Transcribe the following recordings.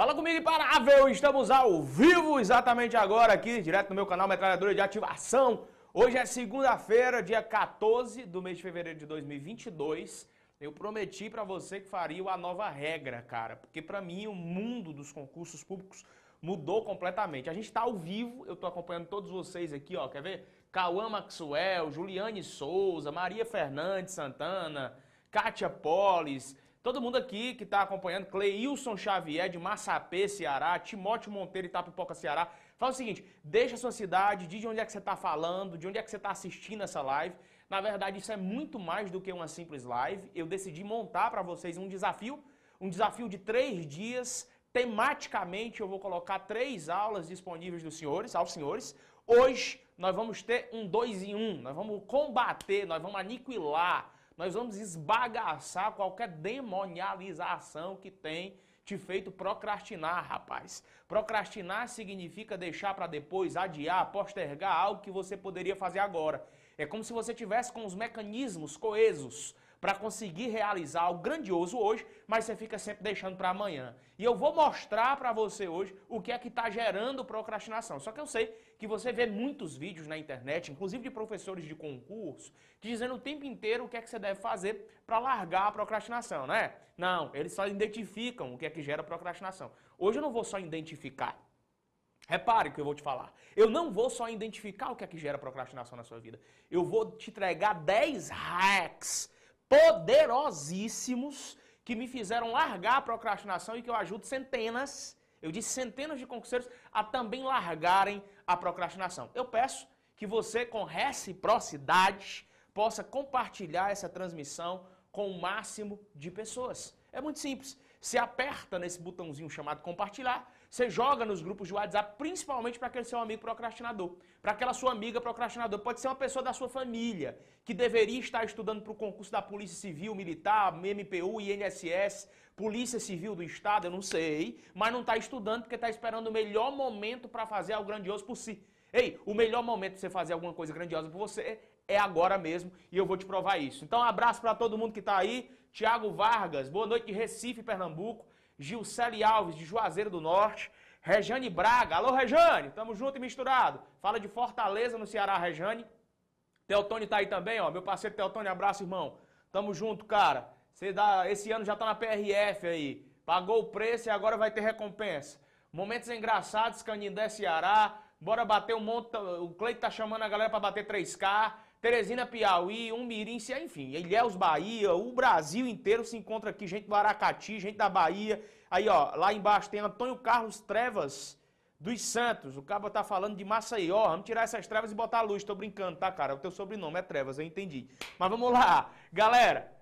Fala comigo, imparável! Estamos ao vivo exatamente agora aqui, direto no meu canal Metralhadora de Ativação. Hoje é segunda-feira, dia 14 do mês de fevereiro de 2022. Eu prometi pra você que faria a nova regra, cara, porque pra mim o mundo dos concursos públicos mudou completamente. A gente tá ao vivo, eu tô acompanhando todos vocês aqui, ó, quer ver? Cauã Maxwell, Juliane Souza, Maria Fernandes Santana, Kátia Polis, Todo mundo aqui que está acompanhando, Cleilson Xavier de Massapê, Ceará, Timóteo Monteiro Itapipoca, Ceará. Fala o seguinte, deixa a sua cidade, diz de onde é que você está falando, de onde é que você está assistindo essa live. Na verdade, isso é muito mais do que uma simples live. Eu decidi montar para vocês um desafio, um desafio de três dias. Tematicamente, eu vou colocar três aulas disponíveis dos senhores, aos senhores. Hoje, nós vamos ter um dois em um. Nós vamos combater, nós vamos aniquilar nós vamos esbagaçar qualquer demonialização que tem te feito procrastinar, rapaz. Procrastinar significa deixar para depois, adiar, postergar algo que você poderia fazer agora. É como se você tivesse com os mecanismos coesos para conseguir realizar algo grandioso hoje, mas você fica sempre deixando para amanhã. E eu vou mostrar para você hoje o que é que está gerando procrastinação. Só que eu sei que você vê muitos vídeos na internet, inclusive de professores de concurso, dizendo o tempo inteiro o que é que você deve fazer para largar a procrastinação, né? Não, eles só identificam o que é que gera procrastinação. Hoje eu não vou só identificar. Repare o que eu vou te falar. Eu não vou só identificar o que é que gera procrastinação na sua vida. Eu vou te entregar 10 hacks poderosíssimos que me fizeram largar a procrastinação e que eu ajudo centenas, eu disse centenas de concurseiros a também largarem a procrastinação. Eu peço que você, com reciprocidade, possa compartilhar essa transmissão com o máximo de pessoas. É muito simples. Você aperta nesse botãozinho chamado compartilhar, você joga nos grupos de WhatsApp, principalmente para aquele seu amigo procrastinador, para aquela sua amiga procrastinadora. Pode ser uma pessoa da sua família que deveria estar estudando para o concurso da Polícia Civil, Militar, MPU, INSS, Polícia Civil do Estado, eu não sei, mas não está estudando porque está esperando o melhor momento para fazer algo grandioso por si. Ei, o melhor momento para você fazer alguma coisa grandiosa por você é agora mesmo e eu vou te provar isso. Então, um abraço para todo mundo que está aí. Tiago Vargas, boa noite de Recife, Pernambuco. Gilcele Alves, de Juazeiro do Norte. Rejane Braga, alô Rejane, tamo junto e misturado. Fala de Fortaleza, no Ceará, Rejane. Teotônio tá aí também, ó, meu parceiro Teotônio, abraço, irmão. Tamo junto, cara. Você dá, esse ano já tá na PRF aí. Pagou o preço e agora vai ter recompensa. Momentos engraçados, Canindé, Ceará. Bora bater um monte. O Cleito tá chamando a galera para bater 3K. Teresina, Piauí, um Mirim, enfim, Ilhéus, Bahia, o Brasil inteiro se encontra aqui, gente do Aracati, gente da Bahia. Aí, ó, lá embaixo tem Antônio Carlos Trevas dos Santos. O cabo tá falando de Maceió. Vamos tirar essas trevas e botar a luz. Tô brincando, tá, cara? O teu sobrenome é Trevas, eu entendi. Mas vamos lá. Galera,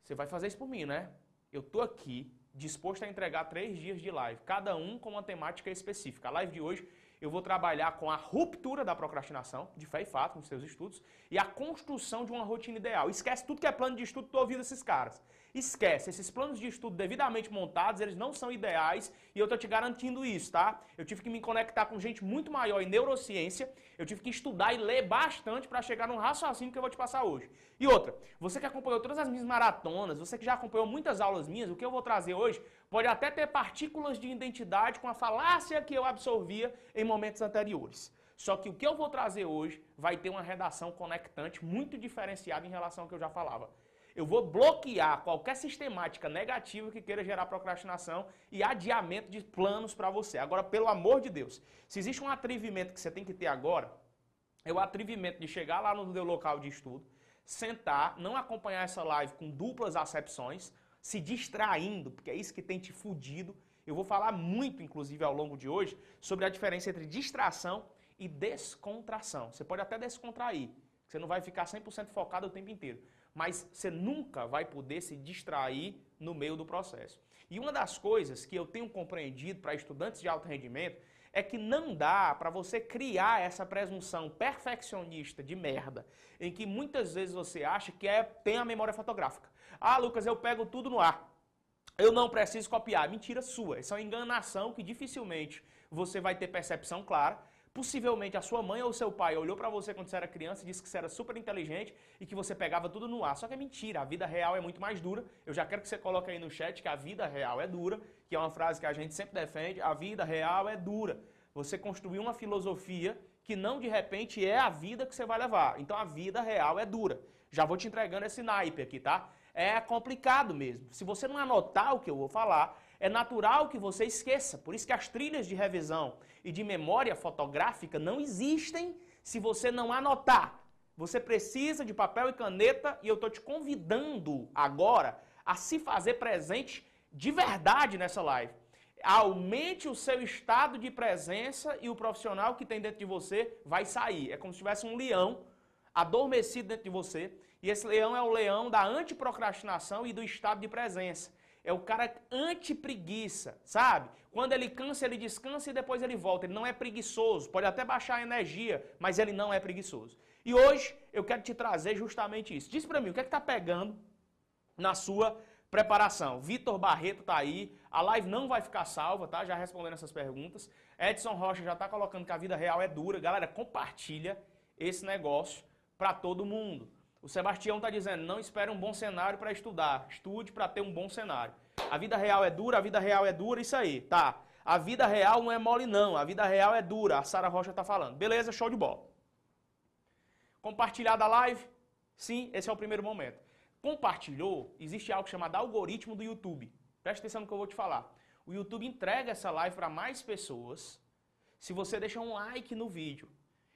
você vai fazer isso por mim, né? Eu tô aqui disposto a entregar três dias de live, cada um com uma temática específica. A live de hoje eu vou trabalhar com a ruptura da procrastinação, de fé e fato, nos seus estudos, e a construção de uma rotina ideal. Esquece tudo que é plano de estudo, tô ouvindo esses caras. Esquece, esses planos de estudo devidamente montados, eles não são ideais e eu tô te garantindo isso, tá? Eu tive que me conectar com gente muito maior em neurociência, eu tive que estudar e ler bastante para chegar num raciocínio que eu vou te passar hoje. E outra, você que acompanhou todas as minhas maratonas, você que já acompanhou muitas aulas minhas, o que eu vou trazer hoje pode até ter partículas de identidade com a falácia que eu absorvia em momentos anteriores. Só que o que eu vou trazer hoje vai ter uma redação conectante muito diferenciada em relação ao que eu já falava. Eu vou bloquear qualquer sistemática negativa que queira gerar procrastinação e adiamento de planos para você. Agora, pelo amor de Deus, se existe um atrevimento que você tem que ter agora, é o atrevimento de chegar lá no seu local de estudo, sentar, não acompanhar essa live com duplas acepções, se distraindo, porque é isso que tem te fudido. Eu vou falar muito, inclusive, ao longo de hoje, sobre a diferença entre distração e descontração. Você pode até descontrair, você não vai ficar 100% focado o tempo inteiro mas você nunca vai poder se distrair no meio do processo. E uma das coisas que eu tenho compreendido para estudantes de alto rendimento é que não dá para você criar essa presunção perfeccionista de merda, em que muitas vezes você acha que é, tem a memória fotográfica. Ah, Lucas, eu pego tudo no ar. Eu não preciso copiar. Mentira sua. Isso é uma enganação que dificilmente você vai ter percepção clara Possivelmente a sua mãe ou seu pai olhou para você quando você era criança e disse que você era super inteligente e que você pegava tudo no ar. Só que é mentira, a vida real é muito mais dura. Eu já quero que você coloque aí no chat que a vida real é dura, que é uma frase que a gente sempre defende, a vida real é dura. Você construiu uma filosofia que não de repente é a vida que você vai levar. Então a vida real é dura. Já vou te entregando esse naipe aqui, tá? É complicado mesmo. Se você não anotar o que eu vou falar, é natural que você esqueça. Por isso que as trilhas de revisão e de memória fotográfica não existem se você não anotar. Você precisa de papel e caneta e eu estou te convidando agora a se fazer presente de verdade nessa live. Aumente o seu estado de presença e o profissional que tem dentro de você vai sair. É como se tivesse um leão adormecido dentro de você. E esse leão é o leão da antiprocrastinação e do estado de presença. É o cara anti-preguiça, sabe? Quando ele cansa, ele descansa e depois ele volta. Ele não é preguiçoso, pode até baixar a energia, mas ele não é preguiçoso. E hoje eu quero te trazer justamente isso. Diz para mim, o que é que tá pegando na sua preparação? Vitor Barreto tá aí, a live não vai ficar salva, tá? Já respondendo essas perguntas. Edson Rocha já tá colocando que a vida real é dura. Galera, compartilha esse negócio para todo mundo. O Sebastião está dizendo, não espere um bom cenário para estudar, estude para ter um bom cenário. A vida real é dura, a vida real é dura, isso aí, tá. A vida real não é mole não, a vida real é dura, a Sara Rocha está falando. Beleza, show de bola. Compartilhar da live? Sim, esse é o primeiro momento. Compartilhou, existe algo chamado algoritmo do YouTube. Preste atenção no que eu vou te falar. O YouTube entrega essa live para mais pessoas se você deixar um like no vídeo.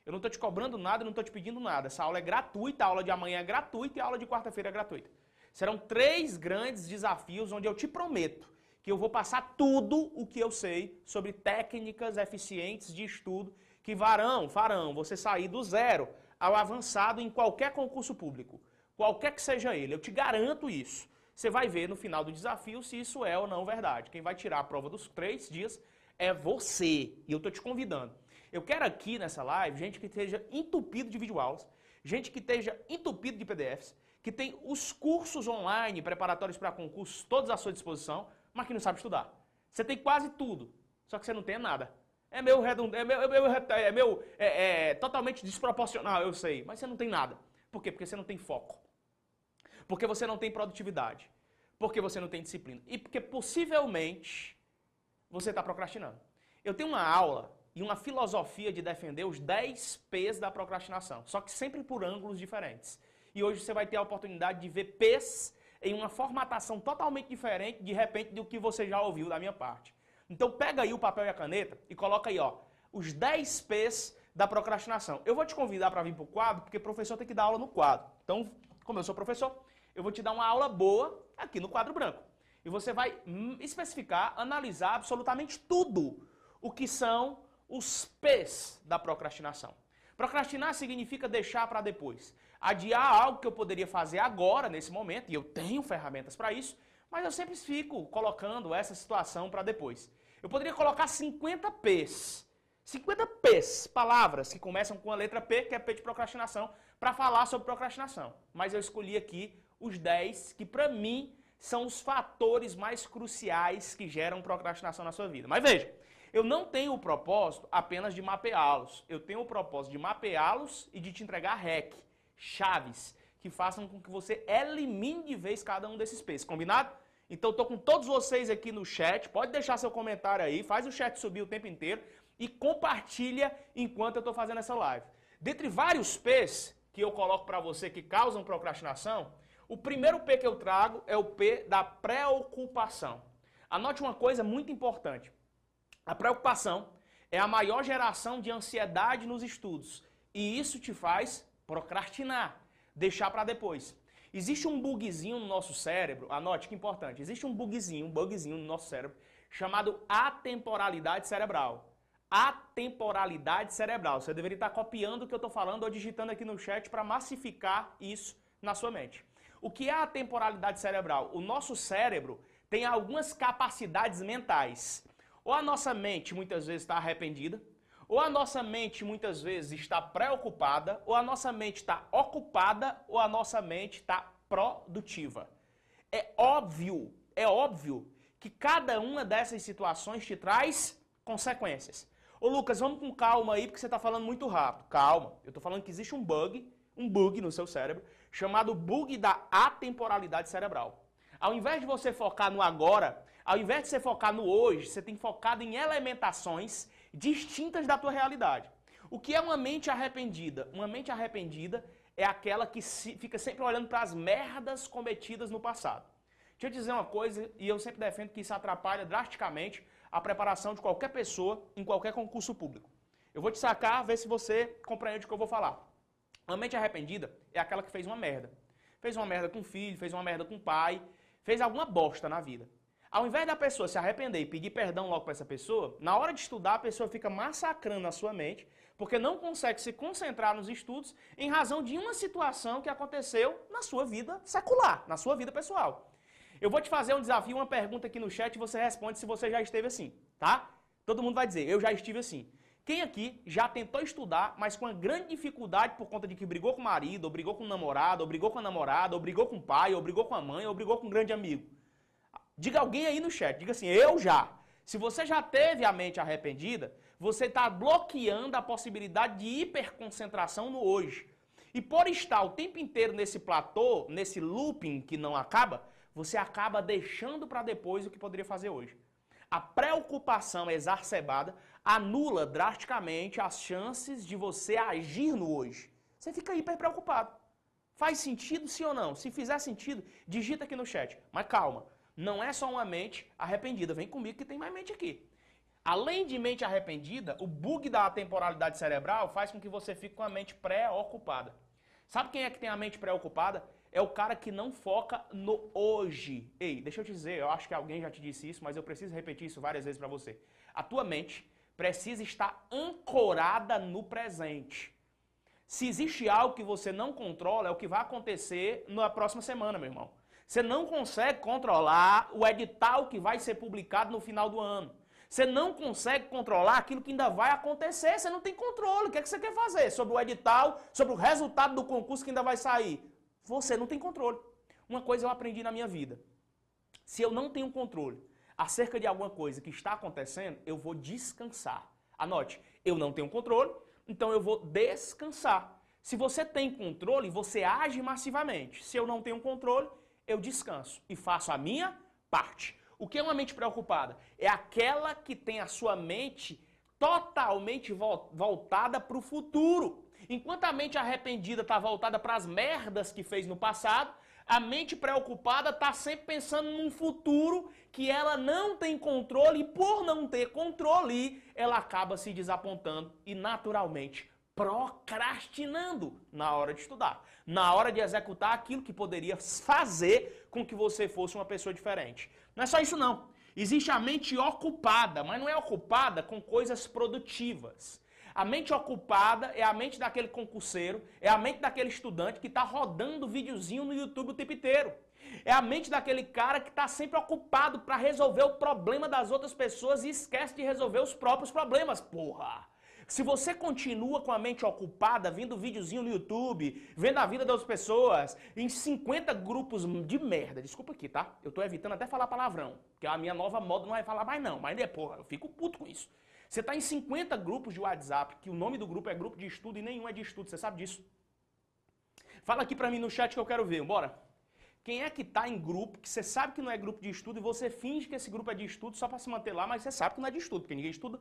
Eu não estou te cobrando nada, não estou te pedindo nada. Essa aula é gratuita, a aula de amanhã é gratuita e a aula de quarta-feira é gratuita. Serão três grandes desafios onde eu te prometo que eu vou passar tudo o que eu sei sobre técnicas eficientes de estudo que varão, farão você sair do zero ao avançado em qualquer concurso público, qualquer que seja ele. Eu te garanto isso. Você vai ver no final do desafio se isso é ou não verdade. Quem vai tirar a prova dos três dias é você. E eu estou te convidando. Eu quero aqui nessa live gente que esteja entupido de videoaulas, gente que esteja entupido de PDFs, que tem os cursos online preparatórios para concursos todos à sua disposição, mas que não sabe estudar. Você tem quase tudo, só que você não tem nada. É meu redundante, é meu, é meu, é, meu é, é, totalmente desproporcional, eu sei, mas você não tem nada. Por quê? Porque você não tem foco. Porque você não tem produtividade. Porque você não tem disciplina. E porque possivelmente você está procrastinando. Eu tenho uma aula e uma filosofia de defender os 10 P's da procrastinação, só que sempre por ângulos diferentes. E hoje você vai ter a oportunidade de ver P's em uma formatação totalmente diferente, de repente, do que você já ouviu da minha parte. Então pega aí o papel e a caneta e coloca aí, ó, os 10 P's da procrastinação. Eu vou te convidar para vir para o quadro, porque professor tem que dar aula no quadro. Então, como eu sou professor, eu vou te dar uma aula boa aqui no quadro branco. E você vai hum, especificar, analisar absolutamente tudo o que são os P's da procrastinação. Procrastinar significa deixar para depois. Adiar algo que eu poderia fazer agora, nesse momento, e eu tenho ferramentas para isso, mas eu sempre fico colocando essa situação para depois. Eu poderia colocar 50 P's. 50 P's, palavras que começam com a letra P, que é P de procrastinação, para falar sobre procrastinação. Mas eu escolhi aqui os 10 que, para mim, são os fatores mais cruciais que geram procrastinação na sua vida. Mas veja, eu não tenho o propósito apenas de mapeá-los. Eu tenho o propósito de mapeá-los e de te entregar REC, chaves, que façam com que você elimine de vez cada um desses P's. Combinado? Então, estou com todos vocês aqui no chat. Pode deixar seu comentário aí, faz o chat subir o tempo inteiro e compartilha enquanto eu estou fazendo essa live. Dentre vários P's que eu coloco para você que causam procrastinação, o primeiro P que eu trago é o P da preocupação. Anote uma coisa muito importante. A preocupação é a maior geração de ansiedade nos estudos e isso te faz procrastinar, deixar para depois. Existe um bugzinho no nosso cérebro, anote que importante, existe um bugzinho, um bugzinho no nosso cérebro chamado atemporalidade cerebral. Atemporalidade cerebral. Você deveria estar copiando o que eu estou falando ou digitando aqui no chat para massificar isso na sua mente. O que é a temporalidade cerebral? O nosso cérebro tem algumas capacidades mentais. Ou a nossa mente muitas vezes está arrependida, ou a nossa mente muitas vezes está preocupada, ou a nossa mente está ocupada, ou a nossa mente está produtiva. É óbvio, é óbvio que cada uma dessas situações te traz consequências. Ô Lucas, vamos com calma aí, porque você está falando muito rápido. Calma, eu estou falando que existe um bug, um bug no seu cérebro, chamado bug da atemporalidade cerebral. Ao invés de você focar no agora, ao invés de você focar no hoje, você tem focado em elementações distintas da tua realidade. O que é uma mente arrependida? Uma mente arrependida é aquela que fica sempre olhando para as merdas cometidas no passado. Deixa eu dizer uma coisa, e eu sempre defendo que isso atrapalha drasticamente a preparação de qualquer pessoa em qualquer concurso público. Eu vou te sacar, ver se você compreende o que eu vou falar. Uma mente arrependida é aquela que fez uma merda. Fez uma merda com o filho, fez uma merda com o pai, fez alguma bosta na vida. Ao invés da pessoa se arrepender e pedir perdão logo para essa pessoa, na hora de estudar a pessoa fica massacrando a sua mente, porque não consegue se concentrar nos estudos em razão de uma situação que aconteceu na sua vida secular, na sua vida pessoal. Eu vou te fazer um desafio, uma pergunta aqui no chat e você responde se você já esteve assim, tá? Todo mundo vai dizer, eu já estive assim. Quem aqui já tentou estudar, mas com uma grande dificuldade por conta de que brigou com o marido, ou brigou com o namorado, ou brigou com a namorada, ou brigou com o pai, ou brigou com a mãe, ou brigou com um grande amigo? Diga alguém aí no chat, diga assim, eu já. Se você já teve a mente arrependida, você está bloqueando a possibilidade de hiperconcentração no hoje. E por estar o tempo inteiro nesse platô, nesse looping que não acaba, você acaba deixando para depois o que poderia fazer hoje. A preocupação exacerbada anula drasticamente as chances de você agir no hoje. Você fica hiper preocupado. Faz sentido sim ou não? Se fizer sentido, digita aqui no chat. Mas calma, não é só uma mente arrependida. Vem comigo que tem mais mente aqui. Além de mente arrependida, o bug da temporalidade cerebral faz com que você fique com a mente preocupada. Sabe quem é que tem a mente preocupada? É o cara que não foca no hoje. Ei, deixa eu te dizer, eu acho que alguém já te disse isso, mas eu preciso repetir isso várias vezes para você. A tua mente precisa estar ancorada no presente. Se existe algo que você não controla, é o que vai acontecer na próxima semana, meu irmão. Você não consegue controlar o edital que vai ser publicado no final do ano. Você não consegue controlar aquilo que ainda vai acontecer. Você não tem controle. O que, é que você quer fazer sobre o edital, sobre o resultado do concurso que ainda vai sair? Você não tem controle. Uma coisa eu aprendi na minha vida. Se eu não tenho controle acerca de alguma coisa que está acontecendo, eu vou descansar. Anote, eu não tenho controle, então eu vou descansar. Se você tem controle, você age massivamente. Se eu não tenho controle, eu descanso e faço a minha parte. O que é uma mente preocupada? É aquela que tem a sua mente totalmente voltada para o futuro. Enquanto a mente arrependida está voltada para as merdas que fez no passado, a mente preocupada está sempre pensando num futuro que ela não tem controle e por não ter controle, ela acaba se desapontando e naturalmente procrastinando na hora de estudar, na hora de executar aquilo que poderia fazer com que você fosse uma pessoa diferente. Não é só isso não. Existe a mente ocupada, mas não é ocupada com coisas produtivas. A mente ocupada é a mente daquele concurseiro, é a mente daquele estudante que está rodando videozinho no YouTube o tempo inteiro. É a mente daquele cara que está sempre ocupado para resolver o problema das outras pessoas e esquece de resolver os próprios problemas, porra. Se você continua com a mente ocupada, vendo videozinho no YouTube, vendo a vida das pessoas, em 50 grupos de merda, desculpa aqui, tá? Eu tô evitando até falar palavrão, que a minha nova moda não vai falar mais não, mas é porra, eu fico puto com isso. Você tá em 50 grupos de WhatsApp, que o nome do grupo é grupo de estudo e nenhum é de estudo, você sabe disso? Fala aqui pra mim no chat que eu quero ver, bora? Quem é que tá em grupo, que você sabe que não é grupo de estudo e você finge que esse grupo é de estudo só para se manter lá, mas você sabe que não é de estudo, porque ninguém estuda.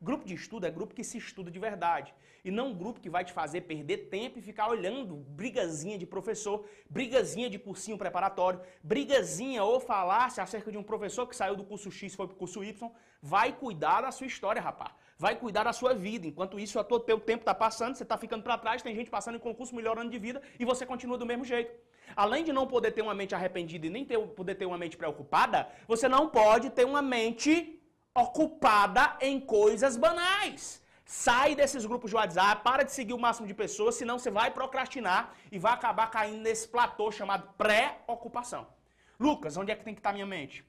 Grupo de estudo é grupo que se estuda de verdade. E não um grupo que vai te fazer perder tempo e ficar olhando brigazinha de professor, brigazinha de cursinho preparatório, brigazinha ou falar-se acerca de um professor que saiu do curso X e foi pro curso Y. Vai cuidar da sua história, rapaz. Vai cuidar da sua vida. Enquanto isso, o teu tempo está passando, você está ficando para trás, tem gente passando em concurso, melhorando de vida e você continua do mesmo jeito. Além de não poder ter uma mente arrependida e nem ter, poder ter uma mente preocupada, você não pode ter uma mente ocupada em coisas banais. Sai desses grupos de WhatsApp, para de seguir o máximo de pessoas, senão você vai procrastinar e vai acabar caindo nesse platô chamado pré-ocupação. Lucas, onde é que tem que estar minha mente?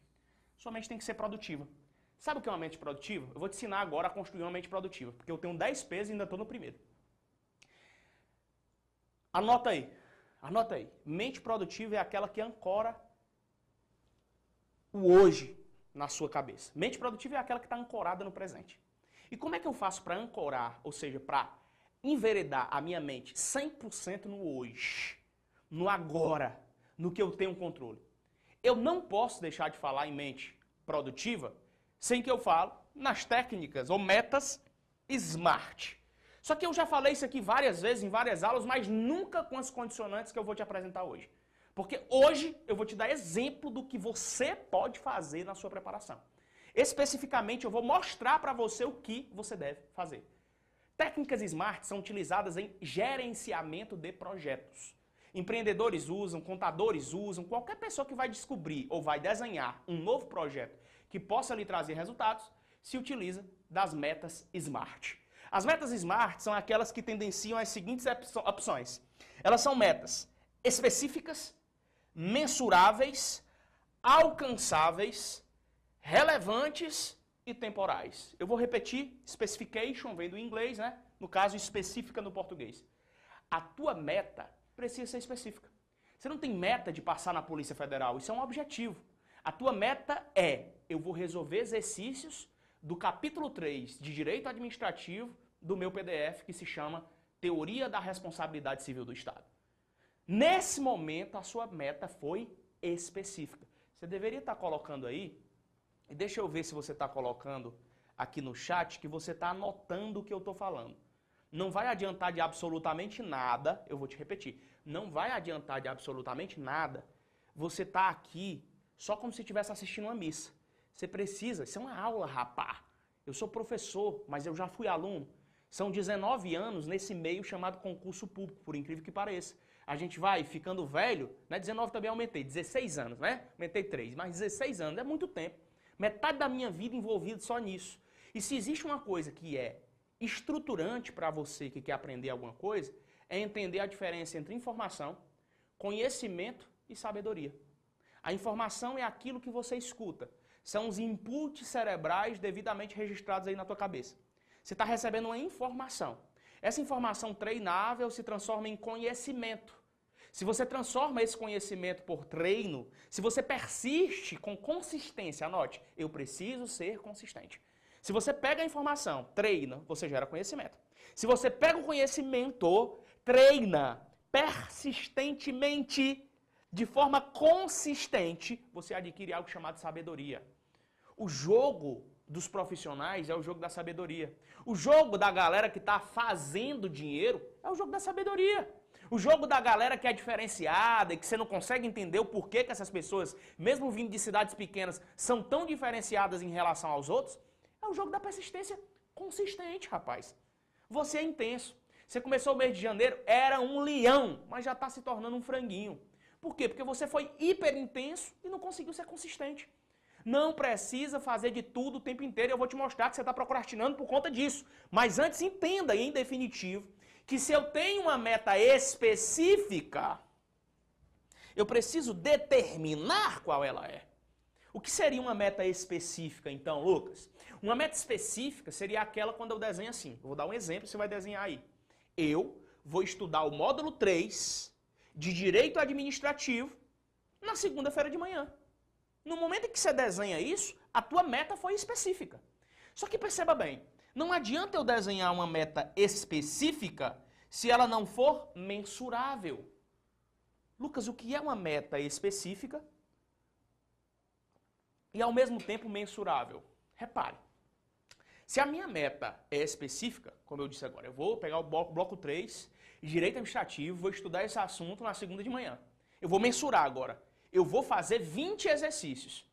Sua mente tem que ser produtiva. Sabe o que é uma mente produtiva? Eu vou te ensinar agora a construir uma mente produtiva, porque eu tenho 10 pesos e ainda estou no primeiro. Anota aí. Anota aí. Mente produtiva é aquela que ancora o hoje na sua cabeça. Mente produtiva é aquela que está ancorada no presente. E como é que eu faço para ancorar, ou seja, para enveredar a minha mente 100% no hoje, no agora, no que eu tenho controle? Eu não posso deixar de falar em mente produtiva sem que eu fale nas técnicas ou metas SMART. Só que eu já falei isso aqui várias vezes em várias aulas, mas nunca com as condicionantes que eu vou te apresentar hoje. Porque hoje eu vou te dar exemplo do que você pode fazer na sua preparação. Especificamente, eu vou mostrar para você o que você deve fazer. Técnicas SMART são utilizadas em gerenciamento de projetos. Empreendedores usam, contadores usam, qualquer pessoa que vai descobrir ou vai desenhar um novo projeto que possa lhe trazer resultados, se utiliza das metas SMART. As metas SMART são aquelas que tendenciam as seguintes opções. Elas são metas específicas, mensuráveis, alcançáveis, relevantes e temporais. Eu vou repetir, specification vem do inglês, né? No caso, específica no português. A tua meta precisa ser específica. Você não tem meta de passar na Polícia Federal, isso é um objetivo. A tua meta é, eu vou resolver exercícios do capítulo 3 de Direito Administrativo do meu PDF que se chama Teoria da Responsabilidade Civil do Estado. Nesse momento, a sua meta foi específica. Você deveria estar colocando aí, e deixa eu ver se você está colocando aqui no chat, que você está anotando o que eu estou falando. Não vai adiantar de absolutamente nada, eu vou te repetir, não vai adiantar de absolutamente nada você estar tá aqui só como se estivesse assistindo uma missa. Você precisa, isso é uma aula, rapá. Eu sou professor, mas eu já fui aluno. São 19 anos nesse meio chamado concurso público, por incrível que pareça a gente vai ficando velho, né? 19 também aumentei, 16 anos, né? Aumentei 3, mas 16 anos é muito tempo. Metade da minha vida envolvida só nisso. E se existe uma coisa que é estruturante para você que quer aprender alguma coisa, é entender a diferença entre informação, conhecimento e sabedoria. A informação é aquilo que você escuta. São os inputs cerebrais devidamente registrados aí na tua cabeça. Você está recebendo uma informação. Essa informação treinável se transforma em conhecimento. Se você transforma esse conhecimento por treino, se você persiste com consistência, anote, eu preciso ser consistente. Se você pega a informação, treina, você gera conhecimento. Se você pega o conhecimento, treina persistentemente, de forma consistente, você adquire algo chamado sabedoria. O jogo dos profissionais é o jogo da sabedoria. O jogo da galera que está fazendo dinheiro é o jogo da sabedoria. O jogo da galera que é diferenciada e que você não consegue entender o porquê que essas pessoas, mesmo vindo de cidades pequenas, são tão diferenciadas em relação aos outros, é o jogo da persistência consistente, rapaz. Você é intenso. Você começou o mês de janeiro, era um leão, mas já está se tornando um franguinho. Por quê? Porque você foi hiper intenso e não conseguiu ser consistente. Não precisa fazer de tudo o tempo inteiro. Eu vou te mostrar que você está procrastinando por conta disso. Mas antes, entenda em definitivo que se eu tenho uma meta específica, eu preciso determinar qual ela é. O que seria uma meta específica, então, Lucas? Uma meta específica seria aquela quando eu desenho assim. Eu vou dar um exemplo, você vai desenhar aí. Eu vou estudar o módulo 3 de Direito Administrativo na segunda-feira de manhã. No momento em que você desenha isso, a tua meta foi específica. Só que perceba bem, não adianta eu desenhar uma meta específica se ela não for mensurável. Lucas, o que é uma meta específica e ao mesmo tempo mensurável? Repare, se a minha meta é específica, como eu disse agora, eu vou pegar o bloco, bloco 3, direito administrativo, vou estudar esse assunto na segunda de manhã. Eu vou mensurar agora eu vou fazer 20 exercícios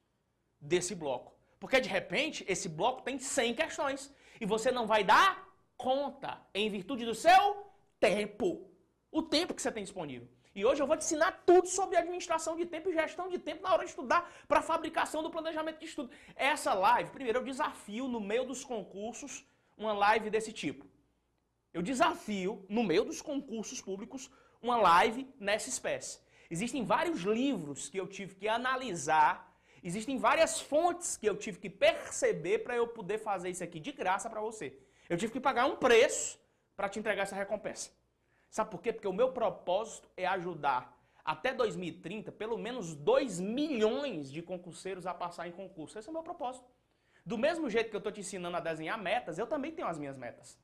desse bloco. Porque de repente esse bloco tem 100 questões e você não vai dar conta em virtude do seu tempo. O tempo que você tem disponível. E hoje eu vou te ensinar tudo sobre administração de tempo e gestão de tempo na hora de estudar para a fabricação do planejamento de estudo. Essa live, primeiro, eu desafio no meio dos concursos uma live desse tipo. Eu desafio no meio dos concursos públicos uma live nessa espécie. Existem vários livros que eu tive que analisar, existem várias fontes que eu tive que perceber para eu poder fazer isso aqui de graça para você. Eu tive que pagar um preço para te entregar essa recompensa. Sabe por quê? Porque o meu propósito é ajudar até 2030 pelo menos 2 milhões de concurseiros a passar em concurso. Esse é o meu propósito. Do mesmo jeito que eu estou te ensinando a desenhar metas, eu também tenho as minhas metas.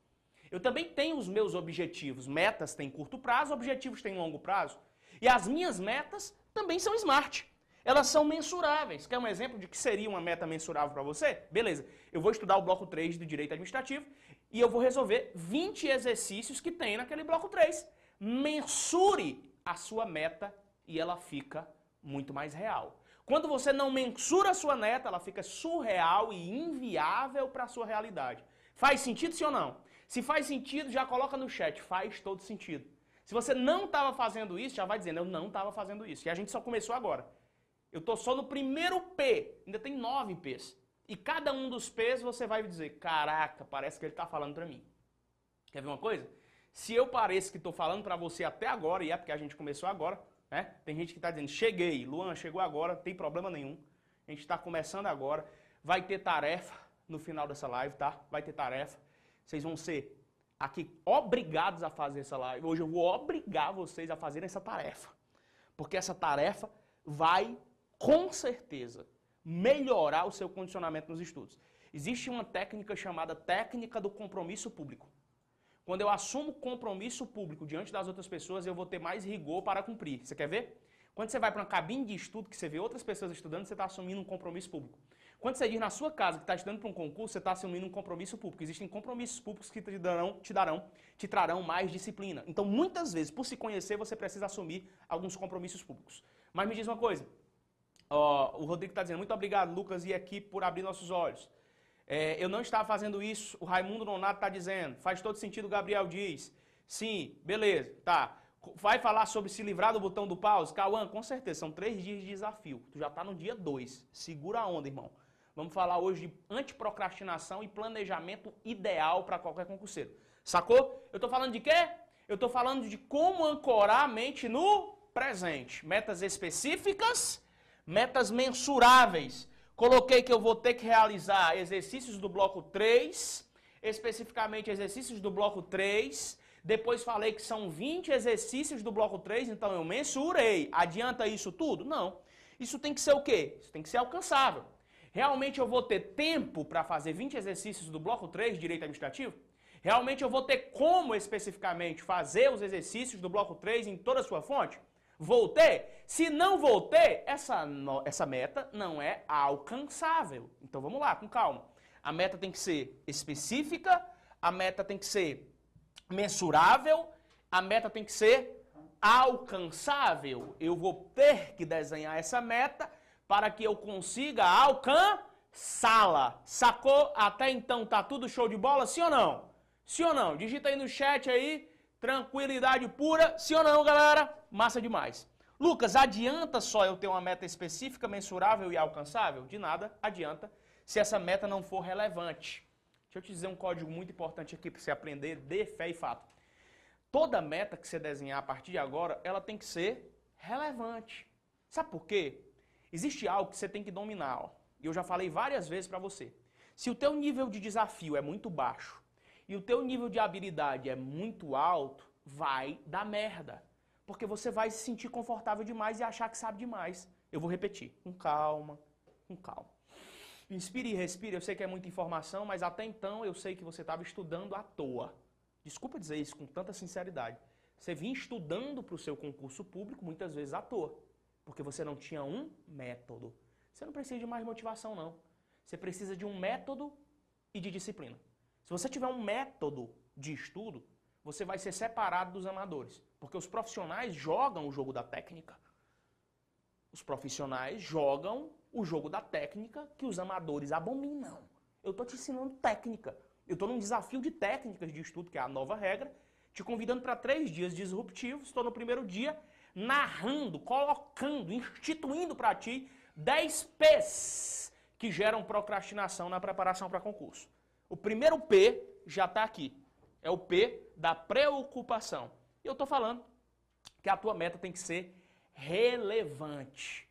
Eu também tenho os meus objetivos. Metas têm curto prazo, objetivos têm longo prazo. E as minhas metas também são smart. Elas são mensuráveis. Quer um exemplo de que seria uma meta mensurável para você? Beleza. Eu vou estudar o bloco 3 do direito administrativo e eu vou resolver 20 exercícios que tem naquele bloco 3. Mensure a sua meta e ela fica muito mais real. Quando você não mensura a sua meta, ela fica surreal e inviável para a sua realidade. Faz sentido sim ou não? Se faz sentido, já coloca no chat. Faz todo sentido. Se você não estava fazendo isso, já vai dizendo, eu não estava fazendo isso. E a gente só começou agora. Eu estou só no primeiro P. Ainda tem nove P's. E cada um dos P's você vai dizer, caraca, parece que ele está falando para mim. Quer ver uma coisa? Se eu pareço que estou falando para você até agora, e é porque a gente começou agora, né? Tem gente que está dizendo, cheguei, Luan, chegou agora, não tem problema nenhum. A gente está começando agora. Vai ter tarefa no final dessa live, tá? Vai ter tarefa. Vocês vão ser aqui obrigados a fazer essa live. Hoje eu vou obrigar vocês a fazer essa tarefa. Porque essa tarefa vai, com certeza, melhorar o seu condicionamento nos estudos. Existe uma técnica chamada técnica do compromisso público. Quando eu assumo compromisso público diante das outras pessoas, eu vou ter mais rigor para cumprir. Você quer ver? Quando você vai para uma cabine de estudo que você vê outras pessoas estudando, você está assumindo um compromisso público. Quando você diz na sua casa que está estudando para um concurso, você está assumindo um compromisso público. Existem compromissos públicos que te darão, te darão, te trarão mais disciplina. Então, muitas vezes, por se conhecer, você precisa assumir alguns compromissos públicos. Mas me diz uma coisa. O Rodrigo está dizendo, muito obrigado, Lucas e equipe, por abrir nossos olhos. É, eu não estava fazendo isso, o Raimundo Nonato está dizendo. Faz todo sentido, o Gabriel diz. Sim, beleza, tá. Vai falar sobre se livrar do botão do pause? Cauã, com certeza, são três dias de desafio. Tu já está no dia dois. Segura a onda, irmão. Vamos falar hoje de antiprocrastinação e planejamento ideal para qualquer concurseiro. Sacou? Eu estou falando de quê? Eu estou falando de como ancorar a mente no presente. Metas específicas, metas mensuráveis. Coloquei que eu vou ter que realizar exercícios do bloco 3, especificamente exercícios do bloco 3. Depois falei que são 20 exercícios do bloco 3, então eu mensurei. Adianta isso tudo? Não. Isso tem que ser o quê? Isso tem que ser alcançável. Realmente eu vou ter tempo para fazer 20 exercícios do bloco 3 de direito administrativo? Realmente eu vou ter como especificamente fazer os exercícios do bloco 3 em toda a sua fonte? Vou ter? Se não vou ter, essa, essa meta não é alcançável. Então vamos lá, com calma. A meta tem que ser específica, a meta tem que ser mensurável, a meta tem que ser alcançável. Eu vou ter que desenhar essa meta para que eu consiga alcançá-la. Sacou? Até então tá tudo show de bola, sim ou não? Sim ou não? Digita aí no chat aí, tranquilidade pura, sim ou não, galera? Massa demais. Lucas, adianta só eu ter uma meta específica, mensurável e alcançável? De nada adianta se essa meta não for relevante. Deixa eu te dizer um código muito importante aqui para você aprender de fé e fato. Toda meta que você desenhar a partir de agora, ela tem que ser relevante. Sabe por quê? Existe algo que você tem que dominar. E eu já falei várias vezes para você. Se o teu nível de desafio é muito baixo e o teu nível de habilidade é muito alto, vai dar merda. Porque você vai se sentir confortável demais e achar que sabe demais. Eu vou repetir. Com calma, com calma. Inspire e respire. Eu sei que é muita informação, mas até então eu sei que você estava estudando à toa. Desculpa dizer isso com tanta sinceridade. Você vinha estudando para o seu concurso público muitas vezes à toa. Porque você não tinha um método. Você não precisa de mais motivação, não. Você precisa de um método e de disciplina. Se você tiver um método de estudo, você vai ser separado dos amadores. Porque os profissionais jogam o jogo da técnica. Os profissionais jogam o jogo da técnica que os amadores abominam. Eu estou te ensinando técnica. Eu estou num desafio de técnicas de estudo, que é a nova regra, te convidando para três dias disruptivos. Estou no primeiro dia narrando, colocando, instituindo para ti 10 P's que geram procrastinação na preparação para concurso. O primeiro P já está aqui. É o P da preocupação. E eu estou falando que a tua meta tem que ser relevante.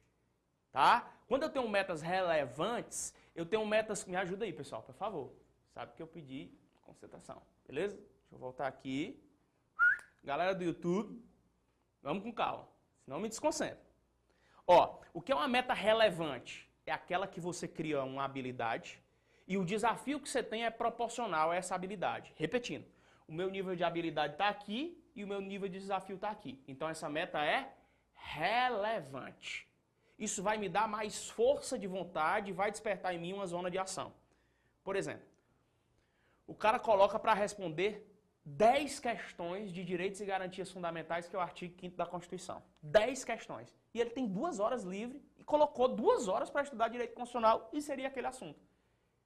Tá? Quando eu tenho metas relevantes, eu tenho metas. Me ajuda aí, pessoal, por favor. Sabe que eu pedi concentração. Beleza? Deixa eu voltar aqui. Galera do YouTube, Vamos com calma, senão me desconcentra. Ó, o que é uma meta relevante? É aquela que você cria uma habilidade E o desafio que você tem é proporcional a essa habilidade. Repetindo, o meu nível de habilidade está aqui e o meu nível de desafio está aqui. Então essa meta é relevante. Isso vai me dar mais força de vontade e vai despertar em mim uma zona de ação. Por exemplo, o cara coloca para responder 10 questões de direitos e garantias fundamentais, que é o artigo 5 da Constituição. 10 questões. E ele tem duas horas livre e colocou duas horas para estudar direito constitucional e seria aquele assunto.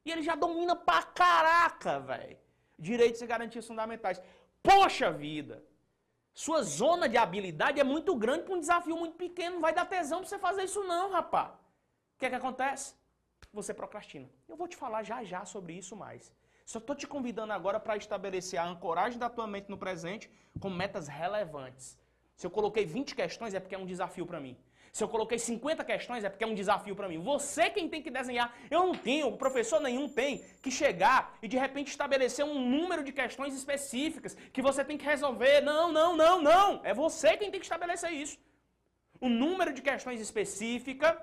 E ele já domina pra caraca, velho. Direitos e garantias fundamentais. Poxa vida! Sua zona de habilidade é muito grande para um desafio muito pequeno. Não vai dar tesão para você fazer isso não, rapá. O que é que acontece? Você procrastina. Eu vou te falar já já sobre isso mais. Só estou te convidando agora para estabelecer a ancoragem da tua mente no presente com metas relevantes. Se eu coloquei 20 questões é porque é um desafio para mim. Se eu coloquei 50 questões é porque é um desafio para mim. Você quem tem que desenhar. Eu não tenho, professor nenhum tem que chegar e de repente estabelecer um número de questões específicas que você tem que resolver. Não, não, não, não. É você quem tem que estabelecer isso. Um número de questões específica,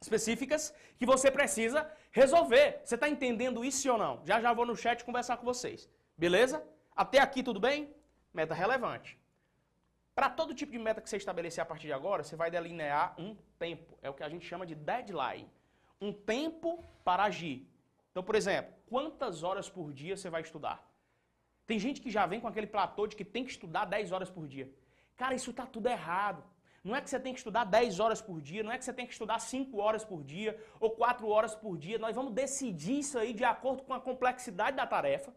específicas que você precisa resolver. Você está entendendo isso ou não? Já já vou no chat conversar com vocês. Beleza? Até aqui tudo bem? Meta relevante. Para todo tipo de meta que você estabelecer a partir de agora, você vai delinear um tempo. É o que a gente chama de deadline. Um tempo para agir. Então, por exemplo, quantas horas por dia você vai estudar? Tem gente que já vem com aquele platô de que tem que estudar 10 horas por dia. Cara, isso está tudo errado. Não é que você tem que estudar 10 horas por dia, não é que você tem que estudar 5 horas por dia ou 4 horas por dia. Nós vamos decidir isso aí de acordo com a complexidade da tarefa,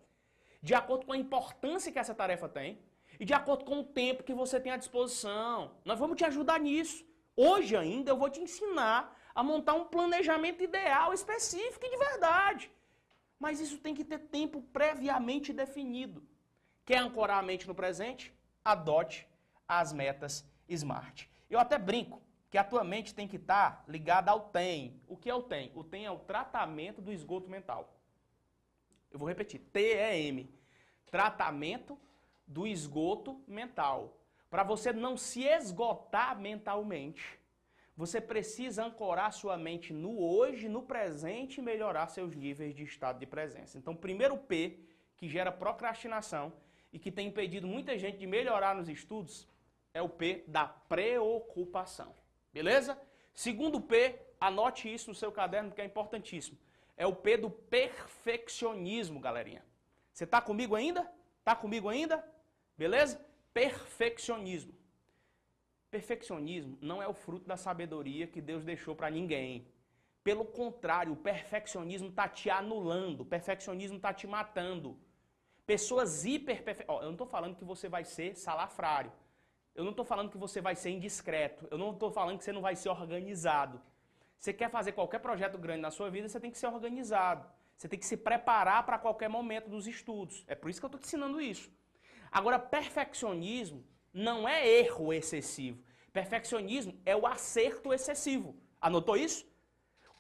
de acordo com a importância que essa tarefa tem e de acordo com o tempo que você tem à disposição. Nós vamos te ajudar nisso. Hoje ainda eu vou te ensinar a montar um planejamento ideal específico e de verdade. Mas isso tem que ter tempo previamente definido. Quer ancorar a mente no presente? Adote as metas SMART. Eu até brinco que a tua mente tem que estar ligada ao TEM. O que é o TEM? O TEM é o tratamento do esgoto mental. Eu vou repetir, T-E-M. Tratamento do esgoto mental. Para você não se esgotar mentalmente, você precisa ancorar sua mente no hoje, no presente e melhorar seus níveis de estado de presença. Então, primeiro P, que gera procrastinação e que tem impedido muita gente de melhorar nos estudos, é o P da preocupação. Beleza? Segundo P, anote isso no seu caderno porque é importantíssimo. É o P do perfeccionismo, galerinha. Você está comigo ainda? Está comigo ainda? Beleza? Perfeccionismo. Perfeccionismo não é o fruto da sabedoria que Deus deixou para ninguém. Pelo contrário, o perfeccionismo está te anulando, o perfeccionismo está te matando. Pessoas hiper oh, Eu não estou falando que você vai ser salafrário. Eu não estou falando que você vai ser indiscreto. Eu não estou falando que você não vai ser organizado. Você quer fazer qualquer projeto grande na sua vida, você tem que ser organizado. Você tem que se preparar para qualquer momento dos estudos. É por isso que eu estou te ensinando isso. Agora, perfeccionismo não é erro excessivo. Perfeccionismo é o acerto excessivo. Anotou isso?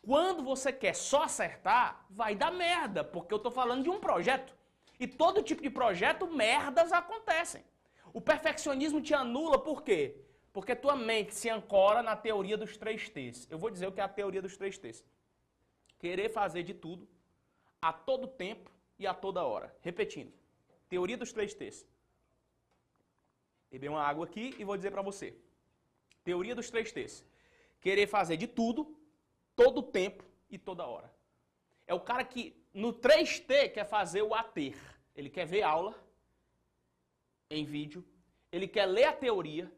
Quando você quer só acertar, vai dar merda, porque eu estou falando de um projeto. E todo tipo de projeto, merdas acontecem. O perfeccionismo te anula por quê? Porque tua mente se ancora na teoria dos três T's. Eu vou dizer o que é a teoria dos três T's. Querer fazer de tudo, a todo tempo e a toda hora. Repetindo. Teoria dos três T's. Beber uma água aqui e vou dizer para você. Teoria dos três T's. Querer fazer de tudo, todo tempo e toda hora. É o cara que no 3T quer fazer o ATER. Ele quer ver aula em vídeo, ele quer ler a teoria,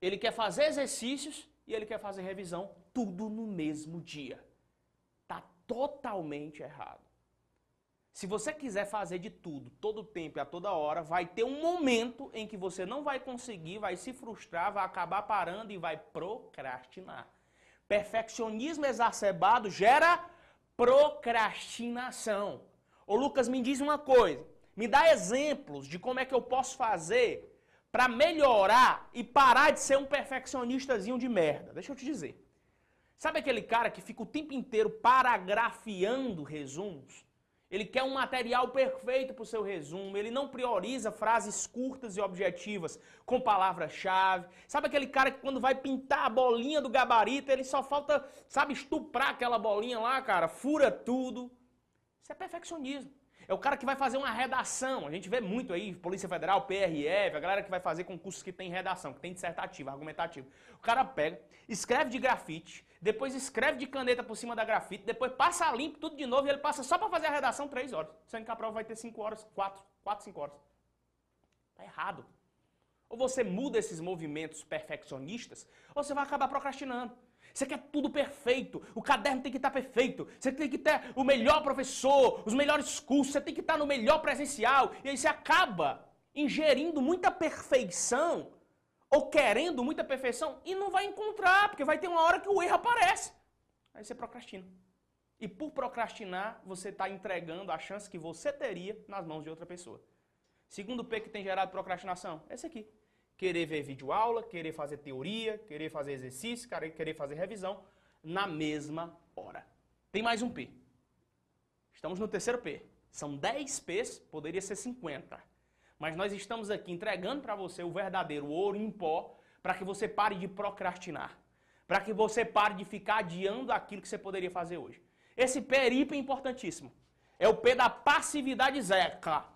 ele quer fazer exercícios e ele quer fazer revisão, tudo no mesmo dia. Tá totalmente errado. Se você quiser fazer de tudo, todo tempo e a toda hora, vai ter um momento em que você não vai conseguir, vai se frustrar, vai acabar parando e vai procrastinar. Perfeccionismo exacerbado gera procrastinação. Ô Lucas, me diz uma coisa. Me dá exemplos de como é que eu posso fazer para melhorar e parar de ser um perfeccionistazinho de merda. Deixa eu te dizer. Sabe aquele cara que fica o tempo inteiro paragrafiando resumos? Ele quer um material perfeito para o seu resumo, ele não prioriza frases curtas e objetivas com palavra-chave. Sabe aquele cara que quando vai pintar a bolinha do gabarito, ele só falta, sabe, estuprar aquela bolinha lá, cara, fura tudo. Isso é perfeccionismo. É o cara que vai fazer uma redação. A gente vê muito aí, Polícia Federal, PRF, a galera que vai fazer concursos que tem redação, que tem dissertativa, argumentativa. O cara pega, escreve de grafite, depois escreve de caneta por cima da grafite, depois passa limpo tudo de novo e ele passa só para fazer a redação três horas. Sendo que a prova vai ter cinco horas, quatro, quatro, cinco horas. Tá errado. Ou você muda esses movimentos perfeccionistas, ou você vai acabar procrastinando. Você quer tudo perfeito. O caderno tem que estar perfeito. Você tem que ter o melhor professor, os melhores cursos. Você tem que estar no melhor presencial. E aí você acaba ingerindo muita perfeição ou querendo muita perfeição e não vai encontrar, porque vai ter uma hora que o erro aparece. Aí você procrastina. E por procrastinar, você está entregando a chance que você teria nas mãos de outra pessoa. Segundo P que tem gerado procrastinação, esse aqui querer ver vídeo aula, querer fazer teoria, querer fazer exercício, querer fazer revisão na mesma hora. Tem mais um P. Estamos no terceiro P. São 10 P's, poderia ser 50. Mas nós estamos aqui entregando para você o verdadeiro ouro em pó para que você pare de procrastinar. Para que você pare de ficar adiando aquilo que você poderia fazer hoje. Esse P é importantíssimo. É o P da passividade zeca.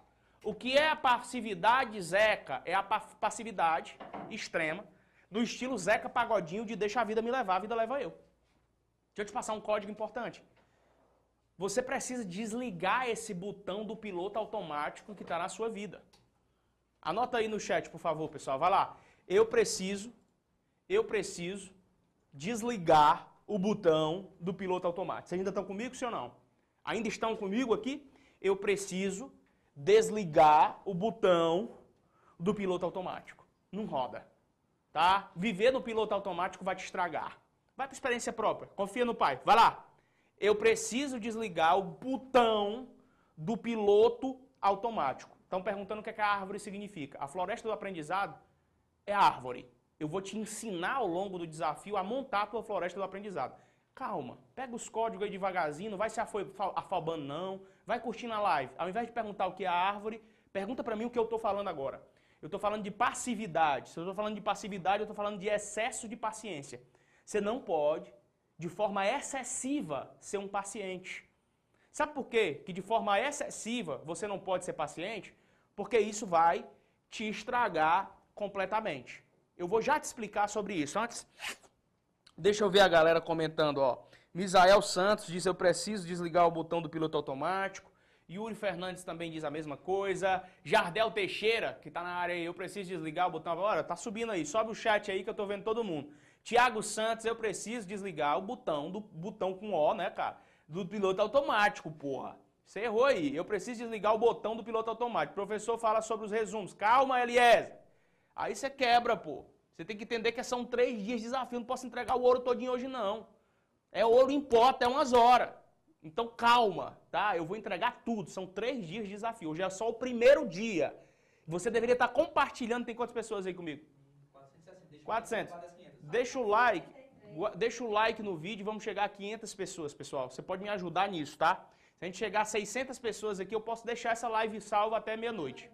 O que é a passividade Zeca? É a passividade extrema, do estilo Zeca Pagodinho de deixa a vida me levar, a vida leva eu. Deixa eu te passar um código importante. Você precisa desligar esse botão do piloto automático que está na sua vida. Anota aí no chat, por favor, pessoal. Vai lá. Eu preciso, eu preciso desligar o botão do piloto automático. Vocês ainda estão comigo, sim ou não? Ainda estão comigo aqui? Eu preciso desligar o botão do piloto automático. Não roda. Tá? Viver no piloto automático vai te estragar. Vai para experiência própria. Confia no pai. Vai lá. Eu preciso desligar o botão do piloto automático. Estão perguntando o que, é que a árvore significa. A floresta do aprendizado é árvore. Eu vou te ensinar ao longo do desafio a montar a tua floresta do aprendizado. Calma, pega os códigos aí devagarzinho, não vai se afobando não. Vai curtindo a live. Ao invés de perguntar o que é a árvore, pergunta para mim o que eu estou falando agora. Eu estou falando de passividade. Se eu estou falando de passividade, eu estou falando de excesso de paciência. Você não pode, de forma excessiva, ser um paciente. Sabe por quê? Que de forma excessiva você não pode ser paciente? Porque isso vai te estragar completamente. Eu vou já te explicar sobre isso. Antes, deixa eu ver a galera comentando, ó. Misael Santos diz: Eu preciso desligar o botão do piloto automático. Yuri Fernandes também diz a mesma coisa. Jardel Teixeira, que está na área aí, eu preciso desligar o botão. Olha, tá subindo aí, sobe o chat aí que eu tô vendo todo mundo. Tiago Santos, eu preciso desligar o botão, do botão com O, né, cara? Do piloto automático, porra. Você errou aí. Eu preciso desligar o botão do piloto automático. O professor fala sobre os resumos. Calma, Eliezer. Aí você quebra, pô. Você tem que entender que são três dias de desafio. Não posso entregar o ouro todinho hoje, não. É ouro em pó até umas horas. Então calma, tá? Eu vou entregar tudo. São três dias de desafio. Hoje é só o primeiro dia. Você deveria estar compartilhando. Tem quantas pessoas aí comigo? 460. 400. Deixa o like. Deixa o like no vídeo. Vamos chegar a 500 pessoas, pessoal. Você pode me ajudar nisso, tá? Se a gente chegar a 600 pessoas aqui, eu posso deixar essa live salva até meia-noite.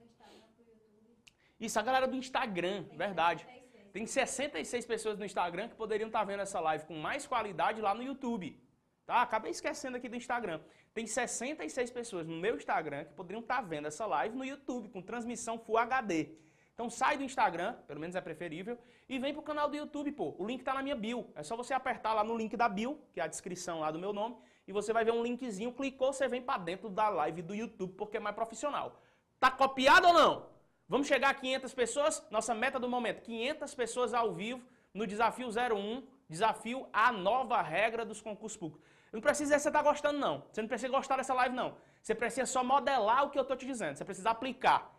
Isso, a galera do Instagram, verdade. Tem 66 pessoas no Instagram que poderiam estar vendo essa live com mais qualidade lá no YouTube. Tá? Acabei esquecendo aqui do Instagram. Tem 66 pessoas no meu Instagram que poderiam estar vendo essa live no YouTube com transmissão Full HD. Então sai do Instagram, pelo menos é preferível, e vem pro canal do YouTube, pô. O link tá na minha bio. É só você apertar lá no link da bio, que é a descrição lá do meu nome, e você vai ver um linkzinho, clicou, você vem para dentro da live do YouTube, porque é mais profissional. Tá copiado ou não? Vamos chegar a 500 pessoas? Nossa meta do momento, 500 pessoas ao vivo no Desafio 01, Desafio a nova regra dos concursos públicos. Não precisa você estar tá gostando, não. Você não precisa gostar dessa live, não. Você precisa só modelar o que eu estou te dizendo. Você precisa aplicar.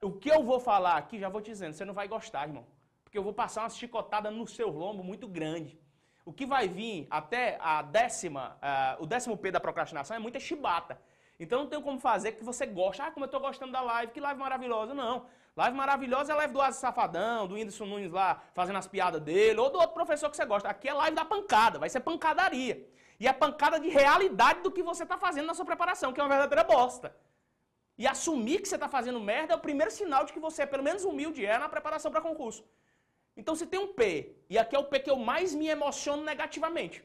O que eu vou falar aqui, já vou te dizendo, você não vai gostar, irmão. Porque eu vou passar uma chicotada no seu lombo muito grande. O que vai vir até a décima, uh, o décimo P da procrastinação é muita chibata. Então não tem como fazer que você goste. Ah, como eu estou gostando da live, que live maravilhosa. Não. Live maravilhosa é a live do Asa Safadão, do Whindersson Nunes lá fazendo as piadas dele, ou do outro professor que você gosta. Aqui é live da pancada, vai ser pancadaria. E é pancada de realidade do que você está fazendo na sua preparação, que é uma verdadeira bosta. E assumir que você está fazendo merda é o primeiro sinal de que você é pelo menos humilde é na preparação para concurso. Então se tem um P, e aqui é o P que eu mais me emociono negativamente.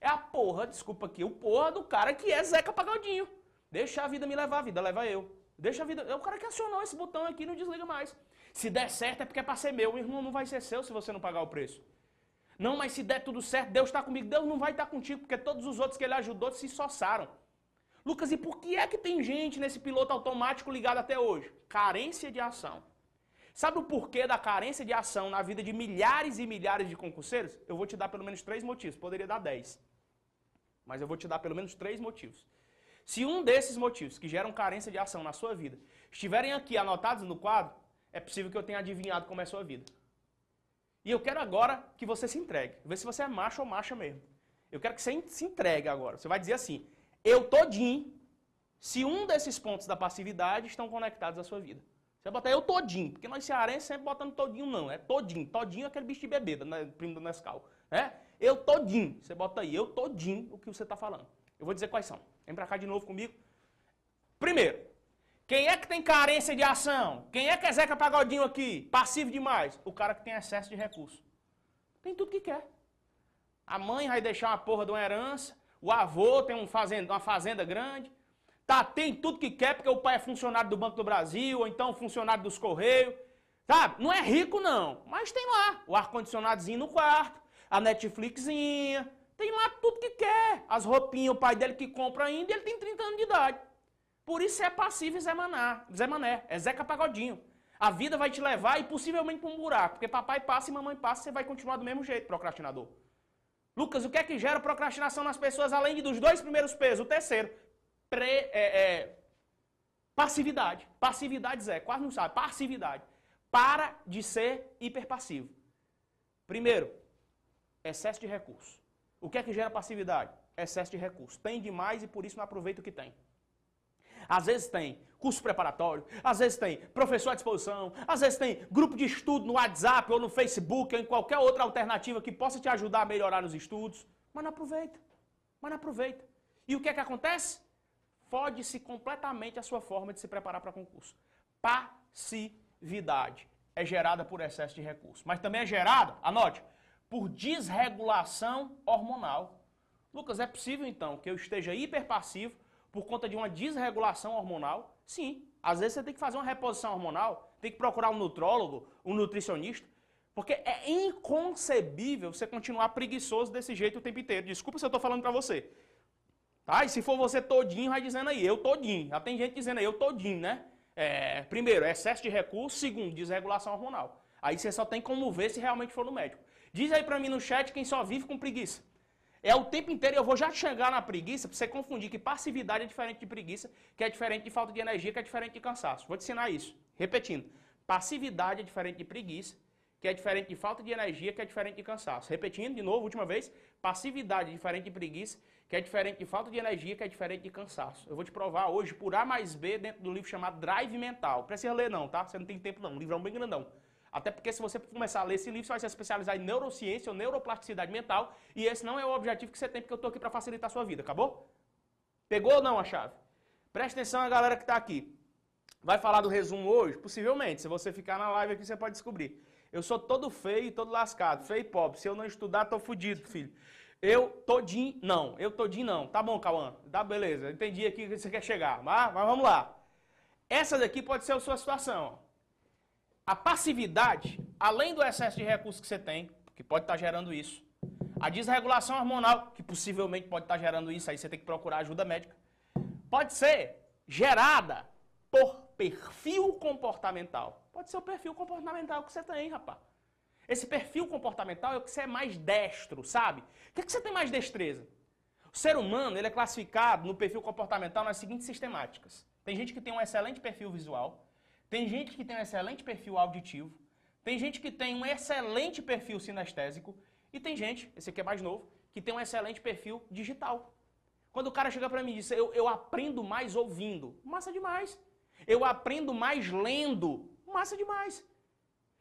É a porra, desculpa aqui, o porra do cara que é Zeca Pagodinho. Deixa a vida me levar, a vida leva eu. Deixa a vida. É o cara que acionou esse botão aqui não desliga mais. Se der certo é porque é para ser meu. Irmão, não vai ser seu se você não pagar o preço. Não, mas se der tudo certo, Deus está comigo. Deus não vai estar tá contigo, porque todos os outros que ele ajudou se soçaram. Lucas, e por que é que tem gente nesse piloto automático ligado até hoje? Carência de ação. Sabe o porquê da carência de ação na vida de milhares e milhares de concurseiros? Eu vou te dar pelo menos três motivos. Poderia dar dez. Mas eu vou te dar pelo menos três motivos. Se um desses motivos que geram carência de ação na sua vida estiverem aqui anotados no quadro, é possível que eu tenha adivinhado como é a sua vida. E eu quero agora que você se entregue. Ver se você é macho ou macha mesmo. Eu quero que você se entregue agora. Você vai dizer assim: eu todinho, se um desses pontos da passividade estão conectados à sua vida. Você vai botar eu todinho, porque nós cearenses sempre botando todinho não, é todinho. Todinho é aquele bicho de bebida, né, primo do Nescau. É? Eu todinho, você bota aí, eu todinho o que você está falando. Eu vou dizer quais são. Vem para cá de novo comigo. Primeiro, quem é que tem carência de ação? Quem é que é Zeca Pagodinho aqui? Passivo demais? O cara que tem excesso de recurso. Tem tudo que quer. A mãe vai deixar uma porra de uma herança, o avô tem um fazenda, uma fazenda grande, tá, tem tudo que quer porque o pai é funcionário do Banco do Brasil, ou então funcionário dos Correios, sabe? Não é rico não, mas tem lá o ar-condicionadozinho no quarto, a Netflixinha, tem lá tudo que quer, as roupinhas, o pai dele que compra ainda, ele tem 30 anos de idade. Por isso é passivo Zé Maná, Zé Mané, é Zeca Pagodinho. A vida vai te levar e possivelmente para um buraco, porque papai passa e mamãe passa, você vai continuar do mesmo jeito, procrastinador. Lucas, o que é que gera procrastinação nas pessoas, além dos dois primeiros pesos? O terceiro, é, é, passividade. Passividade, Zé, quase não sabe. Passividade. Para de ser hiperpassivo. Primeiro, excesso de recurso. O que é que gera passividade? Excesso de recurso. Tem demais e por isso não aproveita o que tem. Às vezes tem curso preparatório, às vezes tem professor à disposição, às vezes tem grupo de estudo no WhatsApp ou no Facebook ou em qualquer outra alternativa que possa te ajudar a melhorar nos estudos, mas não aproveita. Mas não aproveita. E o que é que acontece? Fode-se completamente a sua forma de se preparar para concurso. Passividade é gerada por excesso de recurso, mas também é gerada, anote, por desregulação hormonal. Lucas, é possível então que eu esteja hiperpassivo por conta de uma desregulação hormonal? Sim. Às vezes você tem que fazer uma reposição hormonal, tem que procurar um nutrólogo, um nutricionista, porque é inconcebível você continuar preguiçoso desse jeito o tempo inteiro. Desculpa se eu estou falando para você. Tá? E se for você todinho, vai dizendo aí, eu todinho. Já tem gente dizendo aí, eu todinho, né? É, primeiro, excesso de recurso. Segundo, desregulação hormonal. Aí você só tem como ver se realmente for no médico. Diz aí para mim no chat quem só vive com preguiça. É o tempo inteiro, eu vou já chegar na preguiça, para você confundir que passividade é diferente de preguiça, que é diferente de falta de energia, que é diferente de cansaço. Vou te ensinar isso. Repetindo. Passividade é diferente de preguiça, que é diferente de falta de energia, que é diferente de cansaço. Repetindo de novo, última vez. Passividade é diferente de preguiça, que é diferente de falta de energia, que é diferente de cansaço. Eu vou te provar hoje por A mais B dentro do livro chamado Drive Mental. Precisa ler não, tá? Você não tem tempo não. Um livrão bem grandão. Até porque se você começar a ler esse livro, você vai se especializar em neurociência ou neuroplasticidade mental. E esse não é o objetivo que você tem, porque eu estou aqui para facilitar a sua vida, acabou? Pegou ou não a chave? Presta atenção a galera que está aqui. Vai falar do resumo hoje? Possivelmente. Se você ficar na live aqui, você pode descobrir. Eu sou todo feio e todo lascado, feio e pobre. Se eu não estudar, tô fudido, filho. Eu todinho, não. Eu todinho, não. Tá bom, Cauã. Tá, beleza. Entendi aqui que você quer chegar. Mas, mas vamos lá. Essa daqui pode ser a sua situação. A passividade, além do excesso de recursos que você tem, que pode estar gerando isso, a desregulação hormonal, que possivelmente pode estar gerando isso, aí você tem que procurar ajuda médica, pode ser gerada por perfil comportamental. Pode ser o perfil comportamental que você tem, rapaz. Esse perfil comportamental é o que você é mais destro, sabe? O que, é que você tem mais destreza? O ser humano ele é classificado no perfil comportamental nas seguintes sistemáticas. Tem gente que tem um excelente perfil visual, tem gente que tem um excelente perfil auditivo, tem gente que tem um excelente perfil sinestésico e tem gente, esse aqui é mais novo, que tem um excelente perfil digital. Quando o cara chega para mim e diz, eu, eu aprendo mais ouvindo, massa demais. Eu aprendo mais lendo, massa demais.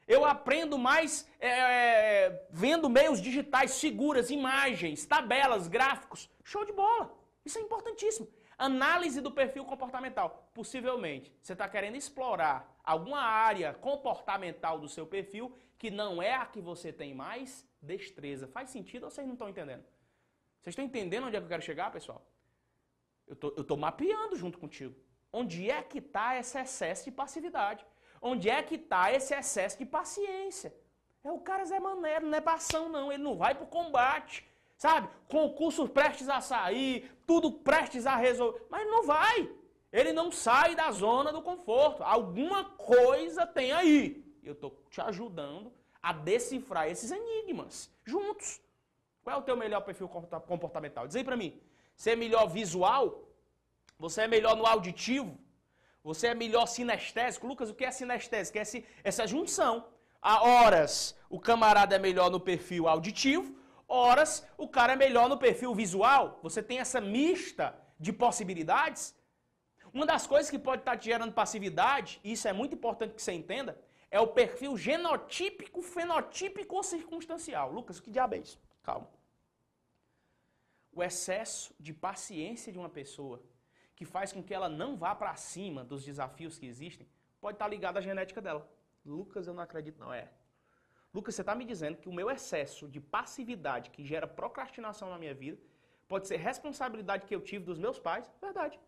Eu aprendo mais é, vendo meios digitais, seguras, imagens, tabelas, gráficos. Show de bola. Isso é importantíssimo. Análise do perfil comportamental. Possivelmente, você está querendo explorar alguma área comportamental do seu perfil que não é a que você tem mais destreza. Faz sentido ou vocês não estão entendendo? Vocês estão entendendo onde é que eu quero chegar, pessoal? Eu tô, eu tô mapeando junto contigo. Onde é que está esse excesso de passividade? Onde é que está esse excesso de paciência? É o cara Zé Maneiro, não é passão não, ele não vai pro combate, sabe? Concurso prestes a sair, tudo prestes a resolver, mas não vai. Ele não sai da zona do conforto. Alguma coisa tem aí. Eu estou te ajudando a decifrar esses enigmas juntos. Qual é o teu melhor perfil comportamental? Diz aí para mim. Você é melhor visual? Você é melhor no auditivo? Você é melhor sinestésico? Lucas, o que é sinestésico? É essa junção. Há horas o camarada é melhor no perfil auditivo, horas o cara é melhor no perfil visual. Você tem essa mista de possibilidades. Uma das coisas que pode estar te gerando passividade, e isso é muito importante que você entenda, é o perfil genotípico, fenotípico ou circunstancial. Lucas, o que diabo é isso? Calma. O excesso de paciência de uma pessoa que faz com que ela não vá para cima dos desafios que existem, pode estar ligado à genética dela. Lucas, eu não acredito, não. É. Lucas, você está me dizendo que o meu excesso de passividade que gera procrastinação na minha vida pode ser responsabilidade que eu tive dos meus pais? Verdade.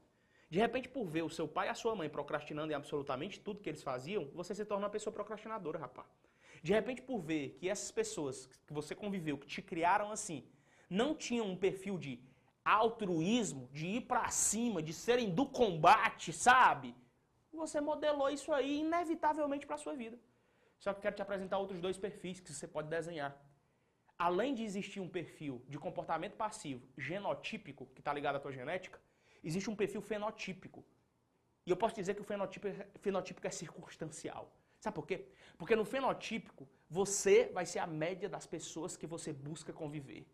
De repente, por ver o seu pai e a sua mãe procrastinando em absolutamente tudo que eles faziam, você se torna uma pessoa procrastinadora, rapaz. De repente, por ver que essas pessoas que você conviveu, que te criaram assim, não tinham um perfil de altruísmo, de ir para cima, de serem do combate, sabe? Você modelou isso aí inevitavelmente para sua vida. Só que eu quero te apresentar outros dois perfis que você pode desenhar. Além de existir um perfil de comportamento passivo genotípico, que está ligado à tua genética, existe um perfil fenotípico. E eu posso dizer que o fenotípico, fenotípico é circunstancial. Sabe por quê? Porque no fenotípico, você vai ser a média das pessoas que você busca conviver.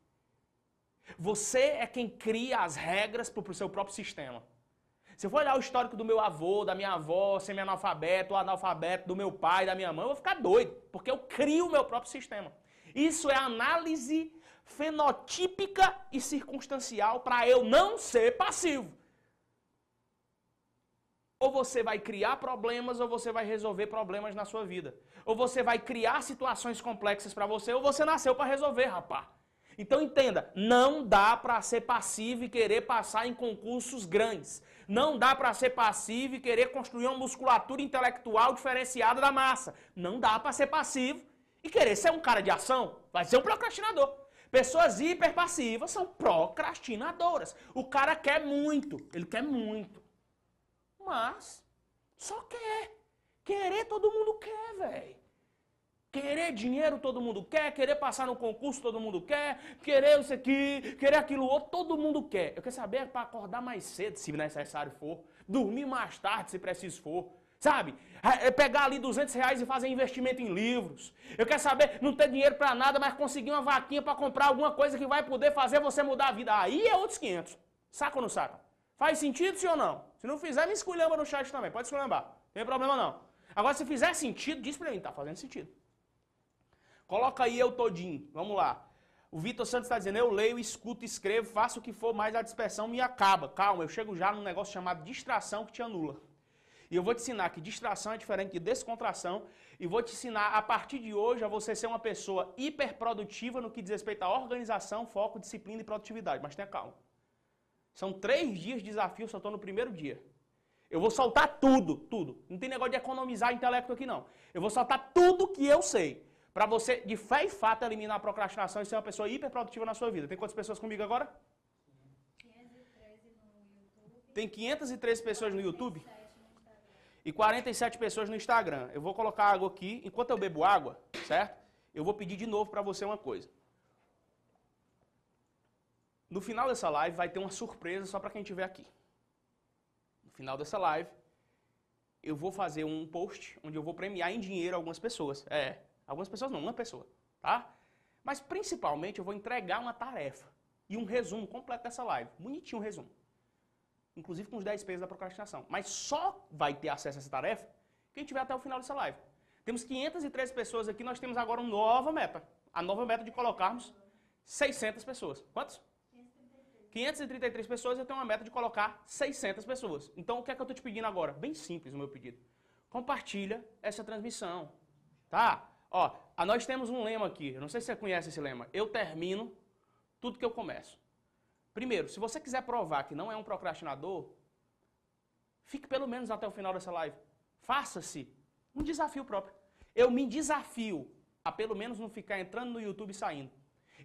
Você é quem cria as regras para o seu próprio sistema. Se eu for olhar o histórico do meu avô, da minha avó, semi-analfabeto, analfabeto, do meu pai, da minha mãe, eu vou ficar doido, porque eu crio o meu próprio sistema. Isso é análise fenotípica e circunstancial para eu não ser passivo. Ou você vai criar problemas ou você vai resolver problemas na sua vida. Ou você vai criar situações complexas para você ou você nasceu para resolver, rapá. Então entenda, não dá para ser passivo e querer passar em concursos grandes. Não dá para ser passivo e querer construir uma musculatura intelectual diferenciada da massa. Não dá para ser passivo e querer ser um cara de ação. Vai ser um procrastinador. Pessoas hiperpassivas são procrastinadoras. O cara quer muito, ele quer muito. Mas só quer. Querer todo mundo quer, velho. Querer dinheiro todo mundo quer, querer passar no concurso todo mundo quer, querer isso aqui, querer aquilo outro, todo mundo quer. Eu quero saber para acordar mais cedo, se necessário for, dormir mais tarde, se preciso for. Sabe? É, é pegar ali 200 reais e fazer investimento em livros. Eu quero saber, não ter dinheiro para nada, mas conseguir uma vaquinha para comprar alguma coisa que vai poder fazer você mudar a vida. Aí é outros 500. Saca ou não saca? Faz sentido, sim ou não? Se não fizer, me esculhamba no chat também. Pode esculhambar. Não tem problema não. Agora, se fizer sentido, diz para mim, tá fazendo sentido. Coloca aí eu todinho. Vamos lá. O Vitor Santos está dizendo, eu leio, escuto, escrevo, faço o que for, mas a dispersão me acaba. Calma, eu chego já num negócio chamado distração que te anula. E eu vou te ensinar que distração é diferente de descontração. E vou te ensinar a partir de hoje a você ser uma pessoa hiperprodutiva no que diz respeito à organização, foco, disciplina e produtividade. Mas tenha calma. São três dias de desafio, só estou no primeiro dia. Eu vou soltar tudo, tudo. Não tem negócio de economizar intelecto aqui, não. Eu vou soltar tudo que eu sei. Para você, de fé e fato, eliminar a procrastinação e ser uma pessoa hiperprodutiva na sua vida. Tem quantas pessoas comigo agora? 513 no. Tem 513 pessoas no YouTube? E 47 pessoas no Instagram. Eu vou colocar água aqui. Enquanto eu bebo água, certo? Eu vou pedir de novo para você uma coisa. No final dessa live vai ter uma surpresa só para quem estiver aqui. No final dessa live, eu vou fazer um post onde eu vou premiar em dinheiro algumas pessoas. É, Algumas pessoas não, uma pessoa, tá? Mas principalmente eu vou entregar uma tarefa e um resumo completo dessa live. Bonitinho o resumo. Inclusive com os 10 pesos da procrastinação. Mas só vai ter acesso a essa tarefa quem tiver até o final dessa live. Temos 513 pessoas aqui, nós temos agora uma nova meta. A nova meta de colocarmos 600 pessoas. Quantos? 533 pessoas, eu tenho uma meta de colocar 600 pessoas. Então, o que é que eu estou te pedindo agora? Bem simples o meu pedido. Compartilha essa transmissão, tá? Ó, nós temos um lema aqui, eu não sei se você conhece esse lema. Eu termino tudo que eu começo. Primeiro, se você quiser provar que não é um procrastinador, fique pelo menos até o final dessa live. Faça-se um desafio próprio. Eu me desafio a pelo menos não ficar entrando no YouTube e saindo.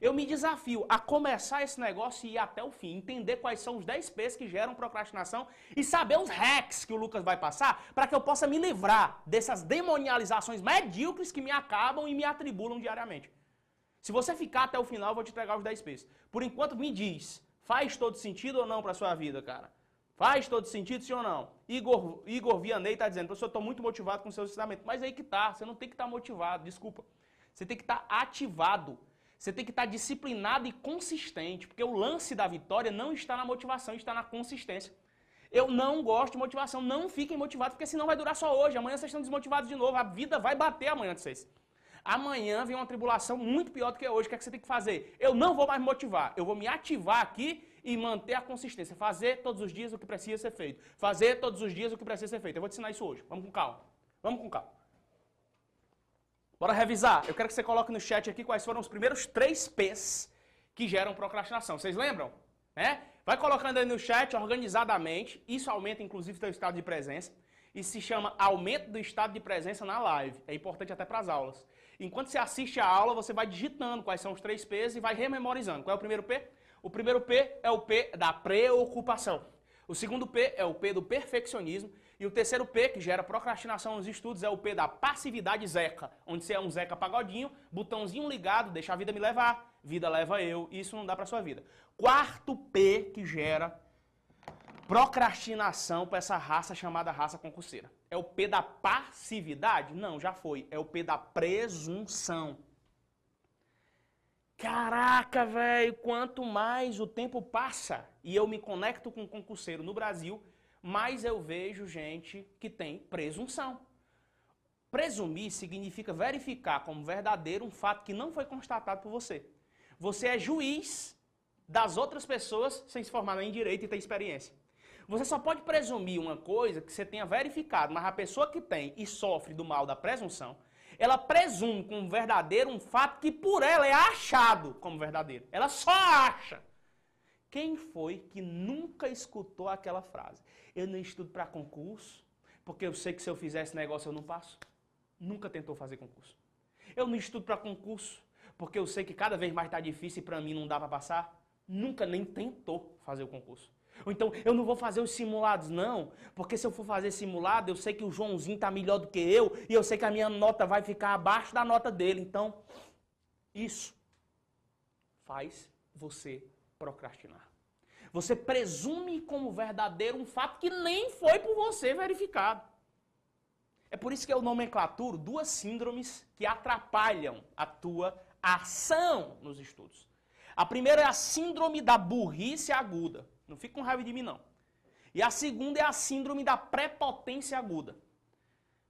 Eu me desafio a começar esse negócio e ir até o fim, entender quais são os 10 P's que geram procrastinação e saber os hacks que o Lucas vai passar para que eu possa me livrar dessas demonializações medíocres que me acabam e me atribulam diariamente. Se você ficar até o final, eu vou te entregar os 10 P's. Por enquanto, me diz, faz todo sentido ou não para sua vida, cara? Faz todo sentido, sim ou não? Igor, Igor Vianney está dizendo, professor, eu estou muito motivado com o seu ensinamento. Mas aí que tá, você não tem que estar tá motivado, desculpa. Você tem que estar tá ativado. Você tem que estar tá disciplinado e consistente, porque o lance da vitória não está na motivação, está na consistência. Eu não gosto de motivação, não fiquem motivados, porque senão vai durar só hoje. Amanhã vocês estão desmotivados de novo, a vida vai bater amanhã de vocês. Amanhã vem uma tribulação muito pior do que hoje. O que, é que você tem que fazer? Eu não vou mais me motivar, eu vou me ativar aqui e manter a consistência. Fazer todos os dias o que precisa ser feito. Fazer todos os dias o que precisa ser feito. Eu vou te ensinar isso hoje. Vamos com calma. Vamos com calma. Bora revisar. Eu quero que você coloque no chat aqui quais foram os primeiros três P's que geram procrastinação. Vocês lembram? É? Vai colocando aí no chat organizadamente. Isso aumenta inclusive o seu estado de presença. E se chama aumento do estado de presença na live. É importante até para as aulas. Enquanto você assiste a aula, você vai digitando quais são os três P's e vai rememorizando. Qual é o primeiro P? O primeiro P é o P da preocupação. O segundo P é o P do perfeccionismo. E o terceiro P, que gera procrastinação nos estudos, é o P da passividade Zeca, onde você é um Zeca pagodinho, botãozinho ligado, deixa a vida me levar, vida leva eu, isso não dá para sua vida. Quarto P que gera procrastinação para essa raça chamada raça concurseira. É o P da passividade? Não, já foi. É o P da presunção. Caraca, velho, quanto mais o tempo passa e eu me conecto com um concurseiro no Brasil, mais eu vejo gente que tem presunção. Presumir significa verificar como verdadeiro um fato que não foi constatado por você. Você é juiz das outras pessoas sem se formar em direito e ter experiência. Você só pode presumir uma coisa que você tenha verificado, mas a pessoa que tem e sofre do mal da presunção, ela presume como verdadeiro um fato que por ela é achado como verdadeiro. Ela só acha. Quem foi que nunca escutou aquela frase? Eu não estudo para concurso, porque eu sei que se eu fizer esse negócio eu não passo. Nunca tentou fazer concurso. Eu não estudo para concurso, porque eu sei que cada vez mais está difícil e para mim não dá para passar. Nunca nem tentou fazer o concurso. Ou então, eu não vou fazer os simulados, não, porque se eu for fazer simulado, eu sei que o Joãozinho está melhor do que eu e eu sei que a minha nota vai ficar abaixo da nota dele. Então, isso faz você procrastinar. Você presume como verdadeiro um fato que nem foi por você verificado. É por isso que eu nomenclaturo duas síndromes que atrapalham a tua ação nos estudos. A primeira é a síndrome da burrice aguda. Não fica com raiva de mim, não. E a segunda é a síndrome da prepotência aguda.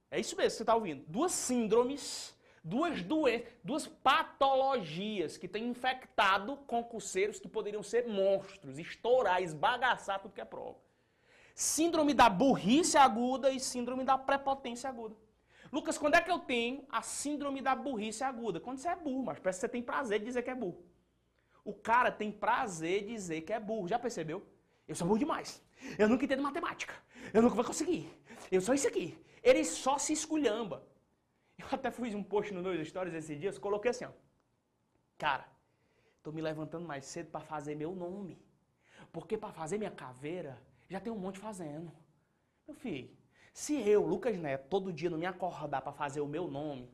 É isso mesmo que você está ouvindo. Duas síndromes duas doenças, duas patologias que têm infectado concurseiros que poderiam ser monstros, estourar, esbagaçar tudo que é prova. Síndrome da burrice aguda e síndrome da prepotência aguda. Lucas, quando é que eu tenho a síndrome da burrice aguda? Quando você é burro, mas parece que você tem prazer de dizer que é burro. O cara tem prazer de dizer que é burro, já percebeu? Eu sou burro demais. Eu nunca entendo matemática. Eu nunca vou conseguir. Eu sou isso aqui. Ele só se esculhamba. Eu até fiz um post no Meus Stories esses dias, coloquei assim, ó. Cara, tô me levantando mais cedo para fazer meu nome. Porque para fazer minha caveira, já tem um monte fazendo. Meu filho, se eu, Lucas Neto, todo dia não me acordar para fazer o meu nome,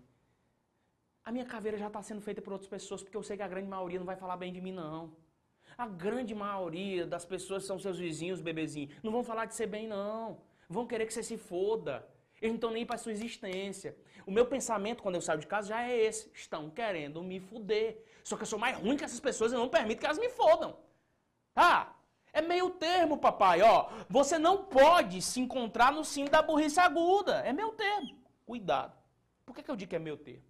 a minha caveira já está sendo feita por outras pessoas, porque eu sei que a grande maioria não vai falar bem de mim, não. A grande maioria das pessoas são seus vizinhos, bebezinhos, não vão falar de você bem, não. Vão querer que você se foda. Eles não estão nem para sua existência. O meu pensamento quando eu saio de casa já é esse. Estão querendo me fuder. Só que eu sou mais ruim que essas pessoas e não permito que elas me fodam. Tá? É meio termo, papai. Ó, você não pode se encontrar no sim da burrice aguda. É meu termo. Cuidado. Por que, que eu digo que é meu termo?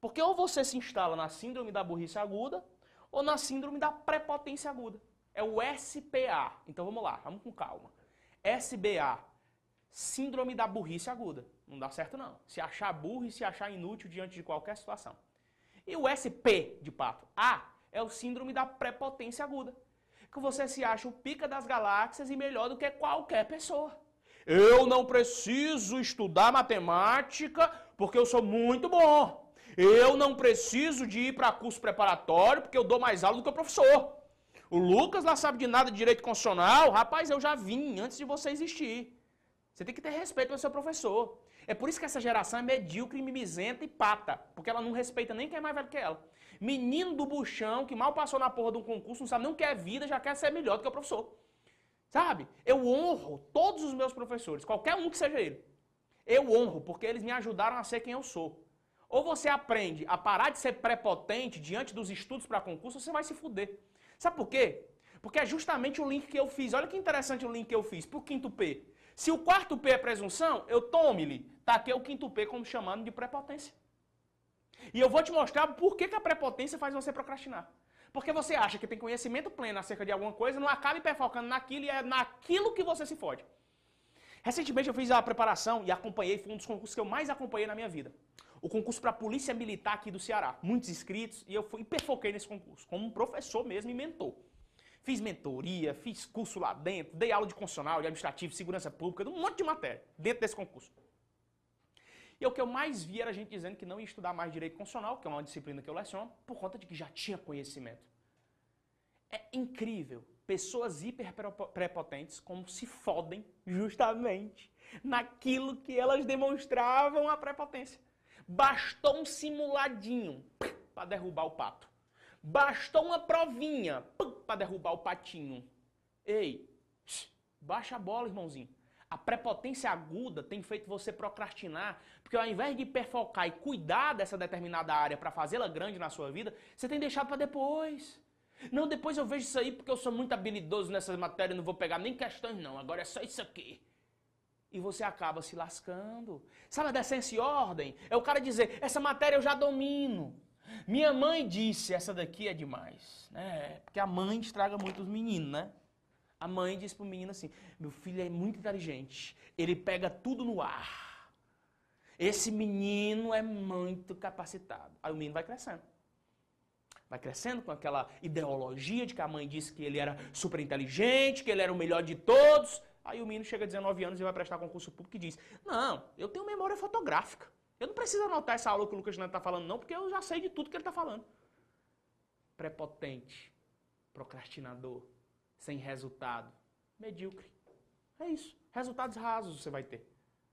Porque ou você se instala na síndrome da burrice aguda ou na síndrome da prepotência aguda. É o SPA. Então vamos lá, vamos com calma. SBA síndrome da burrice aguda. Não dá certo não. Se achar burro e se achar inútil diante de qualquer situação. E o SP de pato, A, é o síndrome da prepotência aguda. que você se acha o pica das galáxias e melhor do que qualquer pessoa. Eu não preciso estudar matemática porque eu sou muito bom. Eu não preciso de ir para curso preparatório porque eu dou mais aula do que o professor. O Lucas lá sabe de nada de direito constitucional. Rapaz, eu já vim antes de você existir. Você tem que ter respeito pelo seu professor. É por isso que essa geração é medíocre, mimizenta e pata. Porque ela não respeita nem quem é mais velho que ela. Menino do buchão que mal passou na porra de um concurso, não sabe nem o que é vida, já quer ser melhor do que o professor. Sabe? Eu honro todos os meus professores, qualquer um que seja ele. Eu honro porque eles me ajudaram a ser quem eu sou. Ou você aprende a parar de ser prepotente diante dos estudos para concurso, ou você vai se fuder. Sabe por quê? Porque é justamente o link que eu fiz. Olha que interessante o link que eu fiz pro quinto P. Se o quarto P é presunção, eu tome-lhe. Tá aqui o quinto P como chamando de prepotência. E eu vou te mostrar por que, que a prepotência faz você procrastinar. Porque você acha que tem conhecimento pleno acerca de alguma coisa, não acabe perfocando naquilo e é naquilo que você se fode. Recentemente eu fiz a preparação e acompanhei, foi um dos concursos que eu mais acompanhei na minha vida. O concurso para a Polícia Militar aqui do Ceará. Muitos inscritos e eu fui perfoquei nesse concurso, como um professor mesmo e mentor. Fiz mentoria, fiz curso lá dentro, dei aula de constitucional, de administrativo, segurança pública, um monte de matéria dentro desse concurso. E o que eu mais vi era gente dizendo que não ia estudar mais direito constitucional, que é uma disciplina que eu leciono, por conta de que já tinha conhecimento. É incrível. Pessoas hiper prepotentes como se fodem justamente naquilo que elas demonstravam a prepotência. Bastou um simuladinho para derrubar o pato. Bastou uma provinha para derrubar o patinho. Ei, baixa a bola, irmãozinho. A prepotência aguda tem feito você procrastinar, porque ao invés de perfocar e cuidar dessa determinada área para fazê-la grande na sua vida, você tem deixado para depois. Não, depois eu vejo isso aí porque eu sou muito habilidoso nessas matérias, não vou pegar nem questões não, agora é só isso aqui. E você acaba se lascando. Sabe a decência e ordem? É o cara dizer, essa matéria eu já domino. Minha mãe disse, essa daqui é demais. né? porque a mãe estraga muito os meninos, né? A mãe disse pro menino assim: meu filho é muito inteligente, ele pega tudo no ar. Esse menino é muito capacitado. Aí o menino vai crescendo. Vai crescendo com aquela ideologia de que a mãe disse que ele era super inteligente, que ele era o melhor de todos. Aí o menino chega a 19 anos e vai prestar concurso público e diz: Não, eu tenho memória fotográfica. Eu não preciso anotar essa aula que o Lucas Neto está falando, não, porque eu já sei de tudo que ele está falando. Prepotente, procrastinador, sem resultado, medíocre. É isso. Resultados rasos você vai ter.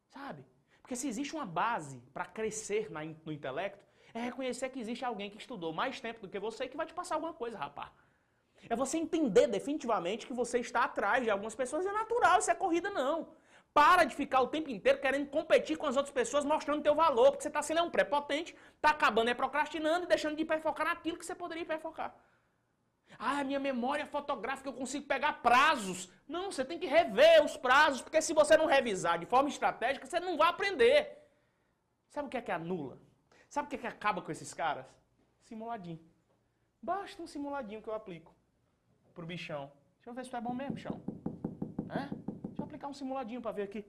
Sabe? Porque se existe uma base para crescer no intelecto, é reconhecer que existe alguém que estudou mais tempo do que você e que vai te passar alguma coisa, rapaz. É você entender definitivamente que você está atrás de algumas pessoas. É natural, isso é corrida, não. Para de ficar o tempo inteiro querendo competir com as outras pessoas, mostrando teu valor, porque você está sendo um prepotente, está acabando é procrastinando e deixando de hiperfocar naquilo que você poderia hiperfocar. Ah, minha memória fotográfica eu consigo pegar prazos. Não, você tem que rever os prazos, porque se você não revisar de forma estratégica, você não vai aprender. Sabe o que é que anula? Sabe o que é que acaba com esses caras? Simuladinho. Basta um simuladinho que eu aplico pro bichão. Deixa eu ver se tu é bom mesmo, bichão. É? Um simuladinho para ver aqui.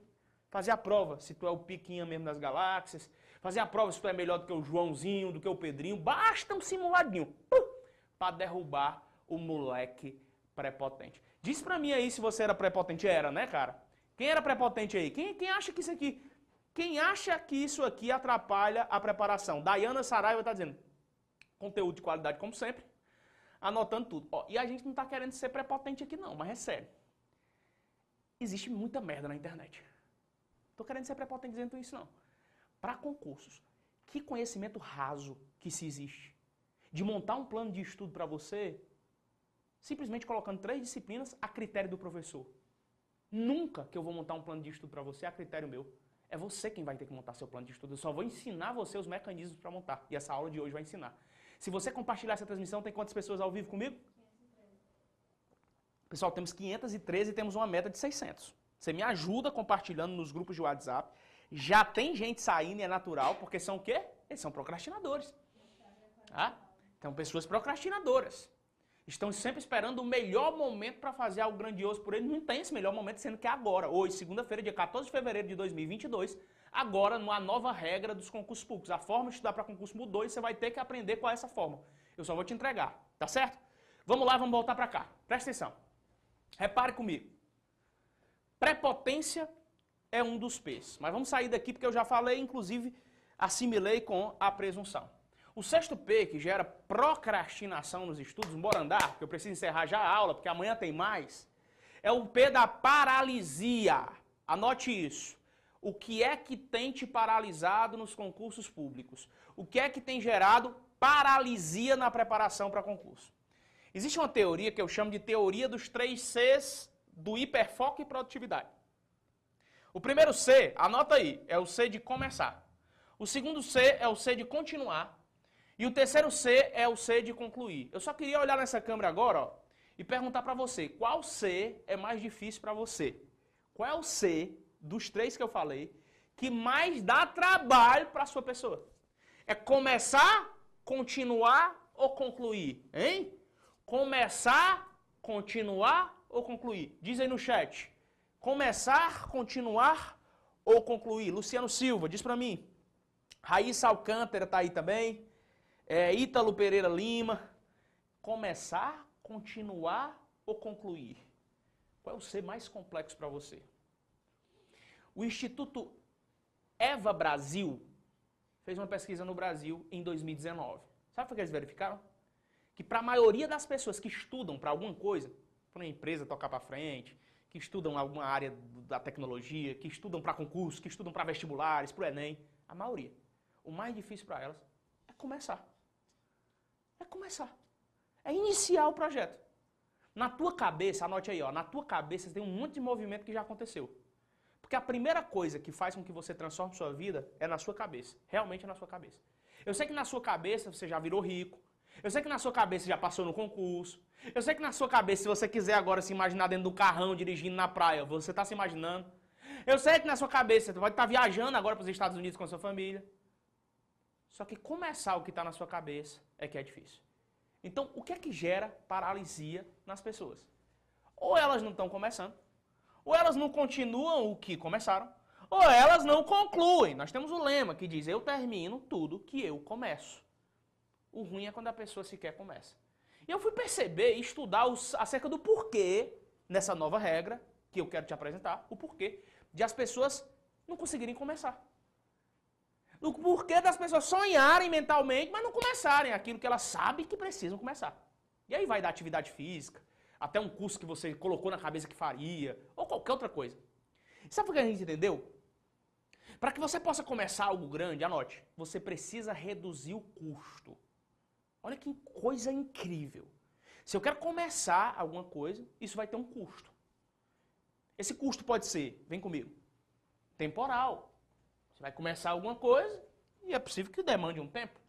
Fazer a prova se tu é o piquinha mesmo das galáxias. Fazer a prova se tu é melhor do que o Joãozinho, do que o Pedrinho. Basta um simuladinho para derrubar o moleque prepotente. Diz para mim aí se você era prepotente. Era, né, cara? Quem era prepotente aí? Quem, quem acha que isso aqui... Quem acha que isso aqui atrapalha a preparação? Dayana Saraiva está dizendo, conteúdo de qualidade como sempre, anotando tudo. Ó, e a gente não está querendo ser prepotente aqui não, mas é sério existe muita merda na internet. Tô querendo ser prepotente dizendo isso não. Para concursos, que conhecimento raso que se existe de montar um plano de estudo para você, simplesmente colocando três disciplinas a critério do professor. Nunca que eu vou montar um plano de estudo para você a critério meu. É você quem vai ter que montar seu plano de estudo. Eu só vou ensinar você os mecanismos para montar. E essa aula de hoje vai ensinar. Se você compartilhar essa transmissão, tem quantas pessoas ao vivo comigo? Pessoal, temos 513 e temos uma meta de 600. Você me ajuda compartilhando nos grupos de WhatsApp. Já tem gente saindo e é natural, porque são o quê? Eles são procrastinadores. Ah? Então, pessoas procrastinadoras. Estão sempre esperando o melhor momento para fazer algo grandioso por eles. Não tem esse melhor momento, sendo que é agora. Hoje, segunda-feira, dia 14 de fevereiro de 2022, agora, numa nova regra dos concursos públicos. A forma de estudar para concurso mudou e você vai ter que aprender qual é essa forma. Eu só vou te entregar, tá certo? Vamos lá, vamos voltar para cá. Presta atenção. Repare comigo. Prepotência é um dos P's. Mas vamos sair daqui porque eu já falei, inclusive assimilei com a presunção. O sexto P, que gera procrastinação nos estudos, embora andar, porque eu preciso encerrar já a aula, porque amanhã tem mais, é o P da paralisia. Anote isso. O que é que tem te paralisado nos concursos públicos? O que é que tem gerado paralisia na preparação para concurso? Existe uma teoria que eu chamo de teoria dos três Cs do hiperfoco e produtividade. O primeiro C, anota aí, é o C de começar. O segundo C é o C de continuar. E o terceiro C é o C de concluir. Eu só queria olhar nessa câmera agora ó, e perguntar para você, qual C é mais difícil para você? Qual é o C dos três que eu falei que mais dá trabalho para sua pessoa? É começar, continuar ou concluir? Hein? Começar, continuar ou concluir? Diz aí no chat. Começar, continuar ou concluir? Luciano Silva, diz para mim. Raíssa Alcântara está aí também é, Ítalo Pereira Lima. Começar, continuar ou concluir? Qual é o ser mais complexo para você? O Instituto Eva Brasil fez uma pesquisa no Brasil em 2019. Sabe o que eles verificaram? Que para a maioria das pessoas que estudam para alguma coisa, para uma empresa tocar para frente, que estudam alguma área da tecnologia, que estudam para concurso, que estudam para vestibulares, para o Enem, a maioria, o mais difícil para elas é começar. É começar. É iniciar o projeto. Na tua cabeça, anote aí, ó, na tua cabeça tem um monte de movimento que já aconteceu. Porque a primeira coisa que faz com que você transforme sua vida é na sua cabeça. Realmente é na sua cabeça. Eu sei que na sua cabeça você já virou rico. Eu sei que na sua cabeça já passou no concurso. Eu sei que na sua cabeça, se você quiser agora se imaginar dentro do carrão dirigindo na praia, você está se imaginando. Eu sei que na sua cabeça você pode estar tá viajando agora para os Estados Unidos com a sua família. Só que começar o que está na sua cabeça é que é difícil. Então, o que é que gera paralisia nas pessoas? Ou elas não estão começando, ou elas não continuam o que começaram, ou elas não concluem. Nós temos um lema que diz: Eu termino tudo que eu começo. O ruim é quando a pessoa sequer começa. E eu fui perceber e estudar os, acerca do porquê, nessa nova regra, que eu quero te apresentar, o porquê de as pessoas não conseguirem começar do porquê das pessoas sonharem mentalmente, mas não começarem aquilo que elas sabem que precisam começar. E aí vai da atividade física, até um curso que você colocou na cabeça que faria, ou qualquer outra coisa. Sabe o que a gente entendeu? Para que você possa começar algo grande, anote, você precisa reduzir o custo. Olha que coisa incrível. Se eu quero começar alguma coisa, isso vai ter um custo. Esse custo pode ser, vem comigo, temporal. Você vai começar alguma coisa e é possível que demande um tempo.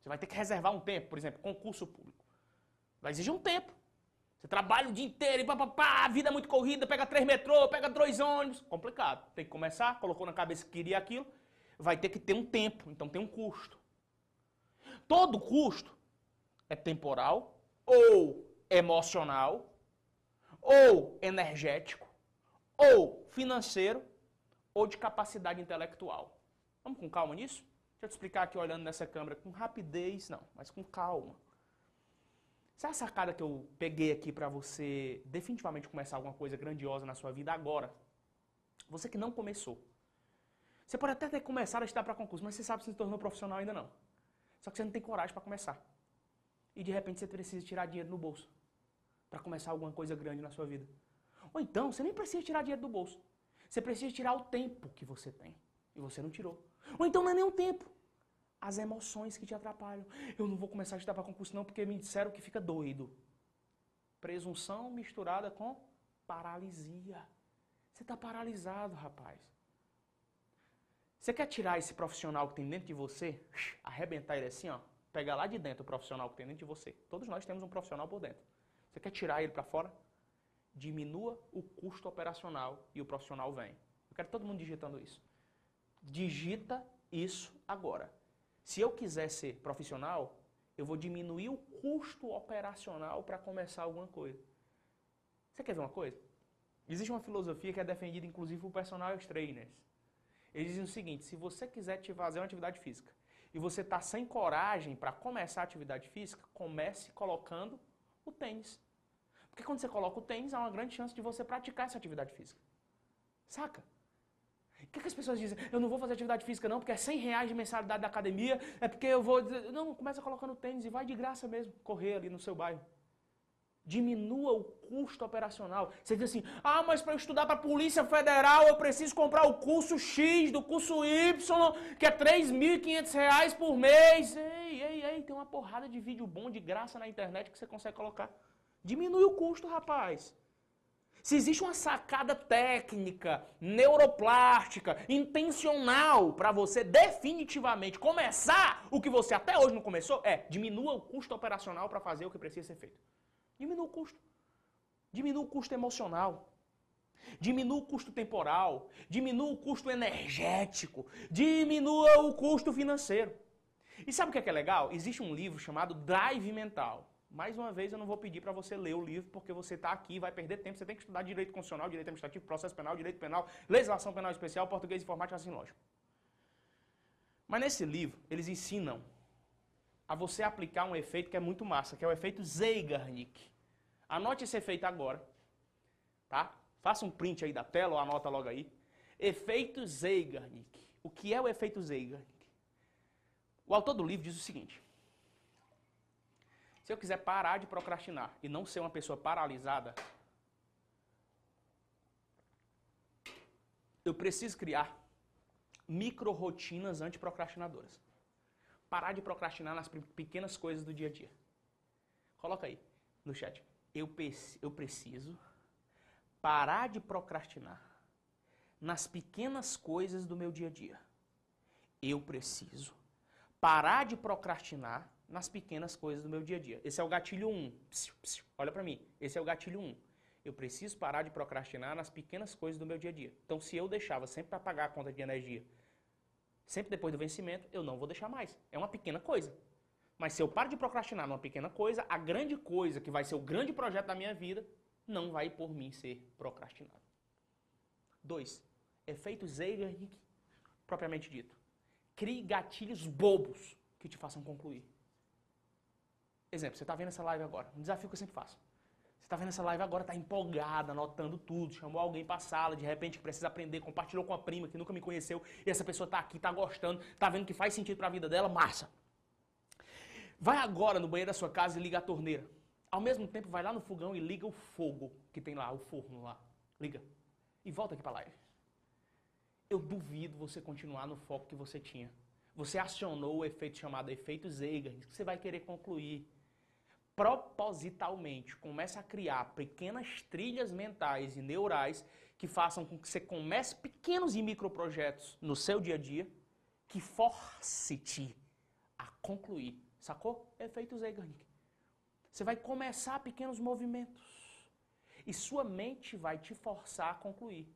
Você vai ter que reservar um tempo, por exemplo, concurso público. Vai exigir um tempo. Você trabalha o dia inteiro e pá, pá, pá, a vida é muito corrida, pega três metrô, pega dois ônibus. Complicado. Tem que começar, colocou na cabeça que queria aquilo, vai ter que ter um tempo, então tem um custo. Todo custo é temporal, ou emocional, ou energético, ou financeiro, ou de capacidade intelectual. Vamos com calma nisso? Deixa eu te explicar aqui olhando nessa câmera com rapidez, não, mas com calma. Sabe a sacada que eu peguei aqui para você definitivamente começar alguma coisa grandiosa na sua vida agora? Você que não começou. Você pode até ter começado a estudar para concurso, mas você sabe que você se tornou profissional ainda não. Só que você não tem coragem para começar. E de repente você precisa tirar dinheiro no bolso para começar alguma coisa grande na sua vida. Ou então, você nem precisa tirar dinheiro do bolso. Você precisa tirar o tempo que você tem. E você não tirou. Ou então não é nem o tempo. As emoções que te atrapalham. Eu não vou começar a estudar para concurso não porque me disseram que fica doido. Presunção misturada com paralisia. Você está paralisado, rapaz. Você quer tirar esse profissional que tem dentro de você, arrebentar ele assim, ó, pegar lá de dentro o profissional que tem dentro de você. Todos nós temos um profissional por dentro. Você quer tirar ele para fora? Diminua o custo operacional e o profissional vem. Eu quero todo mundo digitando isso digita isso agora. Se eu quiser ser profissional, eu vou diminuir o custo operacional para começar alguma coisa. Você quer ver uma coisa? Existe uma filosofia que é defendida inclusive por personal trainers. Eles dizem o seguinte: se você quiser te fazer uma atividade física e você está sem coragem para começar a atividade física, comece colocando o tênis. Porque quando você coloca o tênis, há uma grande chance de você praticar essa atividade física. Saca? O que, que, as pessoas dizem? Eu não vou fazer atividade física não, porque é 100 reais de mensalidade da academia, é porque eu vou... Não, começa colocando tênis e vai de graça mesmo, correr ali no seu bairro. Diminua o custo operacional. Você diz assim, ah, mas para estudar para a Polícia Federal eu preciso comprar o curso X do curso Y, que é 3.500 reais por mês. Ei, ei, ei, tem uma porrada de vídeo bom de graça na internet que você consegue colocar. Diminui o custo, rapaz. Se existe uma sacada técnica, neuroplástica, intencional para você definitivamente começar o que você até hoje não começou, é diminua o custo operacional para fazer o que precisa ser feito. Diminua o custo. Diminua o custo emocional. Diminua o custo temporal. Diminua o custo energético. Diminua o custo financeiro. E sabe o que é, que é legal? Existe um livro chamado Drive Mental. Mais uma vez, eu não vou pedir para você ler o livro, porque você está aqui, vai perder tempo. Você tem que estudar direito constitucional, direito administrativo, processo penal, direito penal, legislação penal especial, português, informática, assim, lógico. Mas nesse livro, eles ensinam a você aplicar um efeito que é muito massa, que é o efeito Zeigarnik. Anote esse efeito agora, tá? Faça um print aí da tela ou anota logo aí. Efeito Zeigarnik. O que é o efeito Zeigarnik? O autor do livro diz o seguinte: Se eu quiser parar de procrastinar e não ser uma pessoa paralisada, eu preciso criar micro rotinas antiprocrastinadoras parar de procrastinar nas pequenas coisas do dia a dia. Coloca aí no chat. Eu, eu preciso parar de procrastinar nas pequenas coisas do meu dia a dia. Eu preciso parar de procrastinar nas pequenas coisas do meu dia a dia. Esse é o gatilho 1. olha para mim. Esse é o gatilho 1. Eu preciso parar de procrastinar nas pequenas coisas do meu dia a dia. Então, se eu deixava sempre para pagar a conta de energia sempre depois do vencimento, eu não vou deixar mais. É uma pequena coisa. Mas se eu paro de procrastinar numa pequena coisa, a grande coisa, que vai ser o grande projeto da minha vida, não vai por mim ser procrastinado. Dois, efeito Zeigarnik, propriamente dito. Crie gatilhos bobos que te façam concluir. Exemplo, você está vendo essa live agora, um desafio que eu sempre faço. Você está vendo essa live agora, está empolgada, anotando tudo, chamou alguém para a sala, de repente precisa aprender, compartilhou com a prima que nunca me conheceu, e essa pessoa está aqui, está gostando, está vendo que faz sentido para a vida dela, massa. Vai agora no banheiro da sua casa e liga a torneira. Ao mesmo tempo, vai lá no fogão e liga o fogo que tem lá, o forno lá. Liga. E volta aqui para a live. Eu duvido você continuar no foco que você tinha. Você acionou o efeito chamado efeito Zeigarnik, que você vai querer concluir propositalmente começa a criar pequenas trilhas mentais e neurais que façam com que você comece pequenos e microprojetos no seu dia a dia que force-te a concluir. Sacou? Efeito Zeigarnik. Você vai começar pequenos movimentos e sua mente vai te forçar a concluir.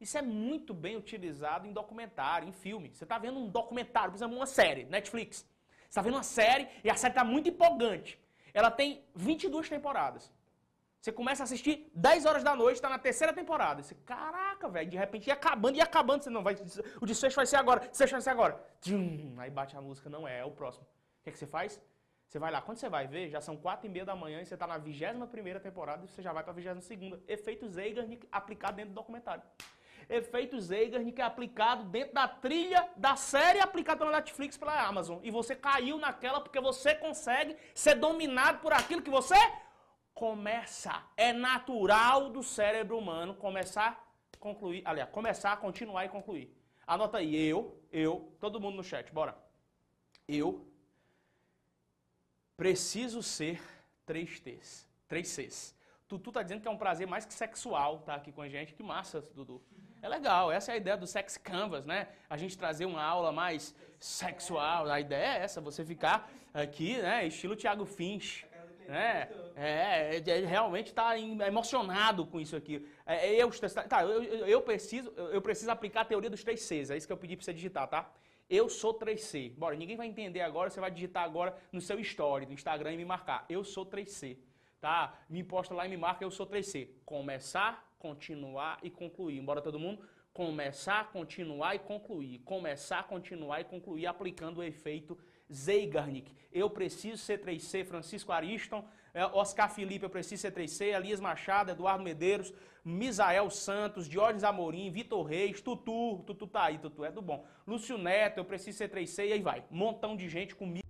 Isso é muito bem utilizado em documentário, em filme. Você está vendo um documentário, por exemplo, uma série, Netflix. Você está vendo uma série e a série está muito empolgante. Ela tem 22 temporadas. Você começa a assistir 10 horas da noite, está na terceira temporada. Você, caraca, velho, de repente ia acabando, ia acabando. Você não vai, o desfecho vai ser agora, o desfecho vai ser agora. Tchum, aí bate a música, não é, é o próximo. O que, é que você faz? Você vai lá, quando você vai ver, já são 4 e meia da manhã e você está na 21 primeira temporada e você já vai para a 22 segunda. Efeito Zeigarnik aplicado dentro do documentário efeito Zeigarnik é aplicado dentro da trilha da série aplicada pela Netflix pela Amazon. E você caiu naquela porque você consegue ser dominado por aquilo que você começa. É natural do cérebro humano começar, concluir, aliás, começar, continuar e concluir. Anota aí, eu, eu, todo mundo no chat, bora. Eu preciso ser três T's, três C's. Tutu tá dizendo que é um prazer mais que sexual tá aqui com a gente. Que massa, Dudu. É legal, essa é a ideia do Sex Canvas, né? A gente trazer uma aula mais sexual. A ideia é essa, você ficar aqui, né? Estilo Thiago Finch. Né? É, é, é realmente está emocionado com isso aqui. É, é eu, tá, eu, eu, preciso, eu preciso aplicar a teoria dos três Cs. É isso que eu pedi para você digitar, tá? Eu sou 3C. Bora, ninguém vai entender agora, você vai digitar agora no seu story, no Instagram e me marcar. Eu sou 3C. Tá? Me posta lá e me marca, eu sou 3C. Começar, continuar e concluir. Embora todo mundo começar, continuar e concluir. Começar, continuar e concluir aplicando o efeito Zeigarnik, eu preciso ser 3C, Francisco Ariston, é, Oscar Felipe, eu preciso ser 3C, Elias Machado, Eduardo Medeiros, Misael Santos, Diógenes Amorim, Vitor Reis, Tutu, Tutu tá aí, Tutu é do bom. Lúcio Neto, eu preciso ser 3C, e aí vai. Montão de gente comigo.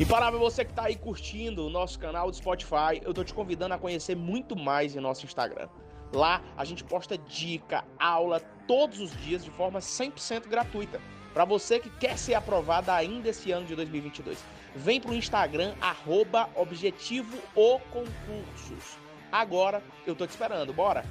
E para você que está aí curtindo o nosso canal do Spotify, eu tô te convidando a conhecer muito mais em nosso Instagram. Lá a gente posta dica, aula todos os dias de forma 100% gratuita. Para você que quer ser aprovado ainda esse ano de 2022, vem para o Instagram, arroba Objetivo o Concursos. Agora eu tô te esperando, bora!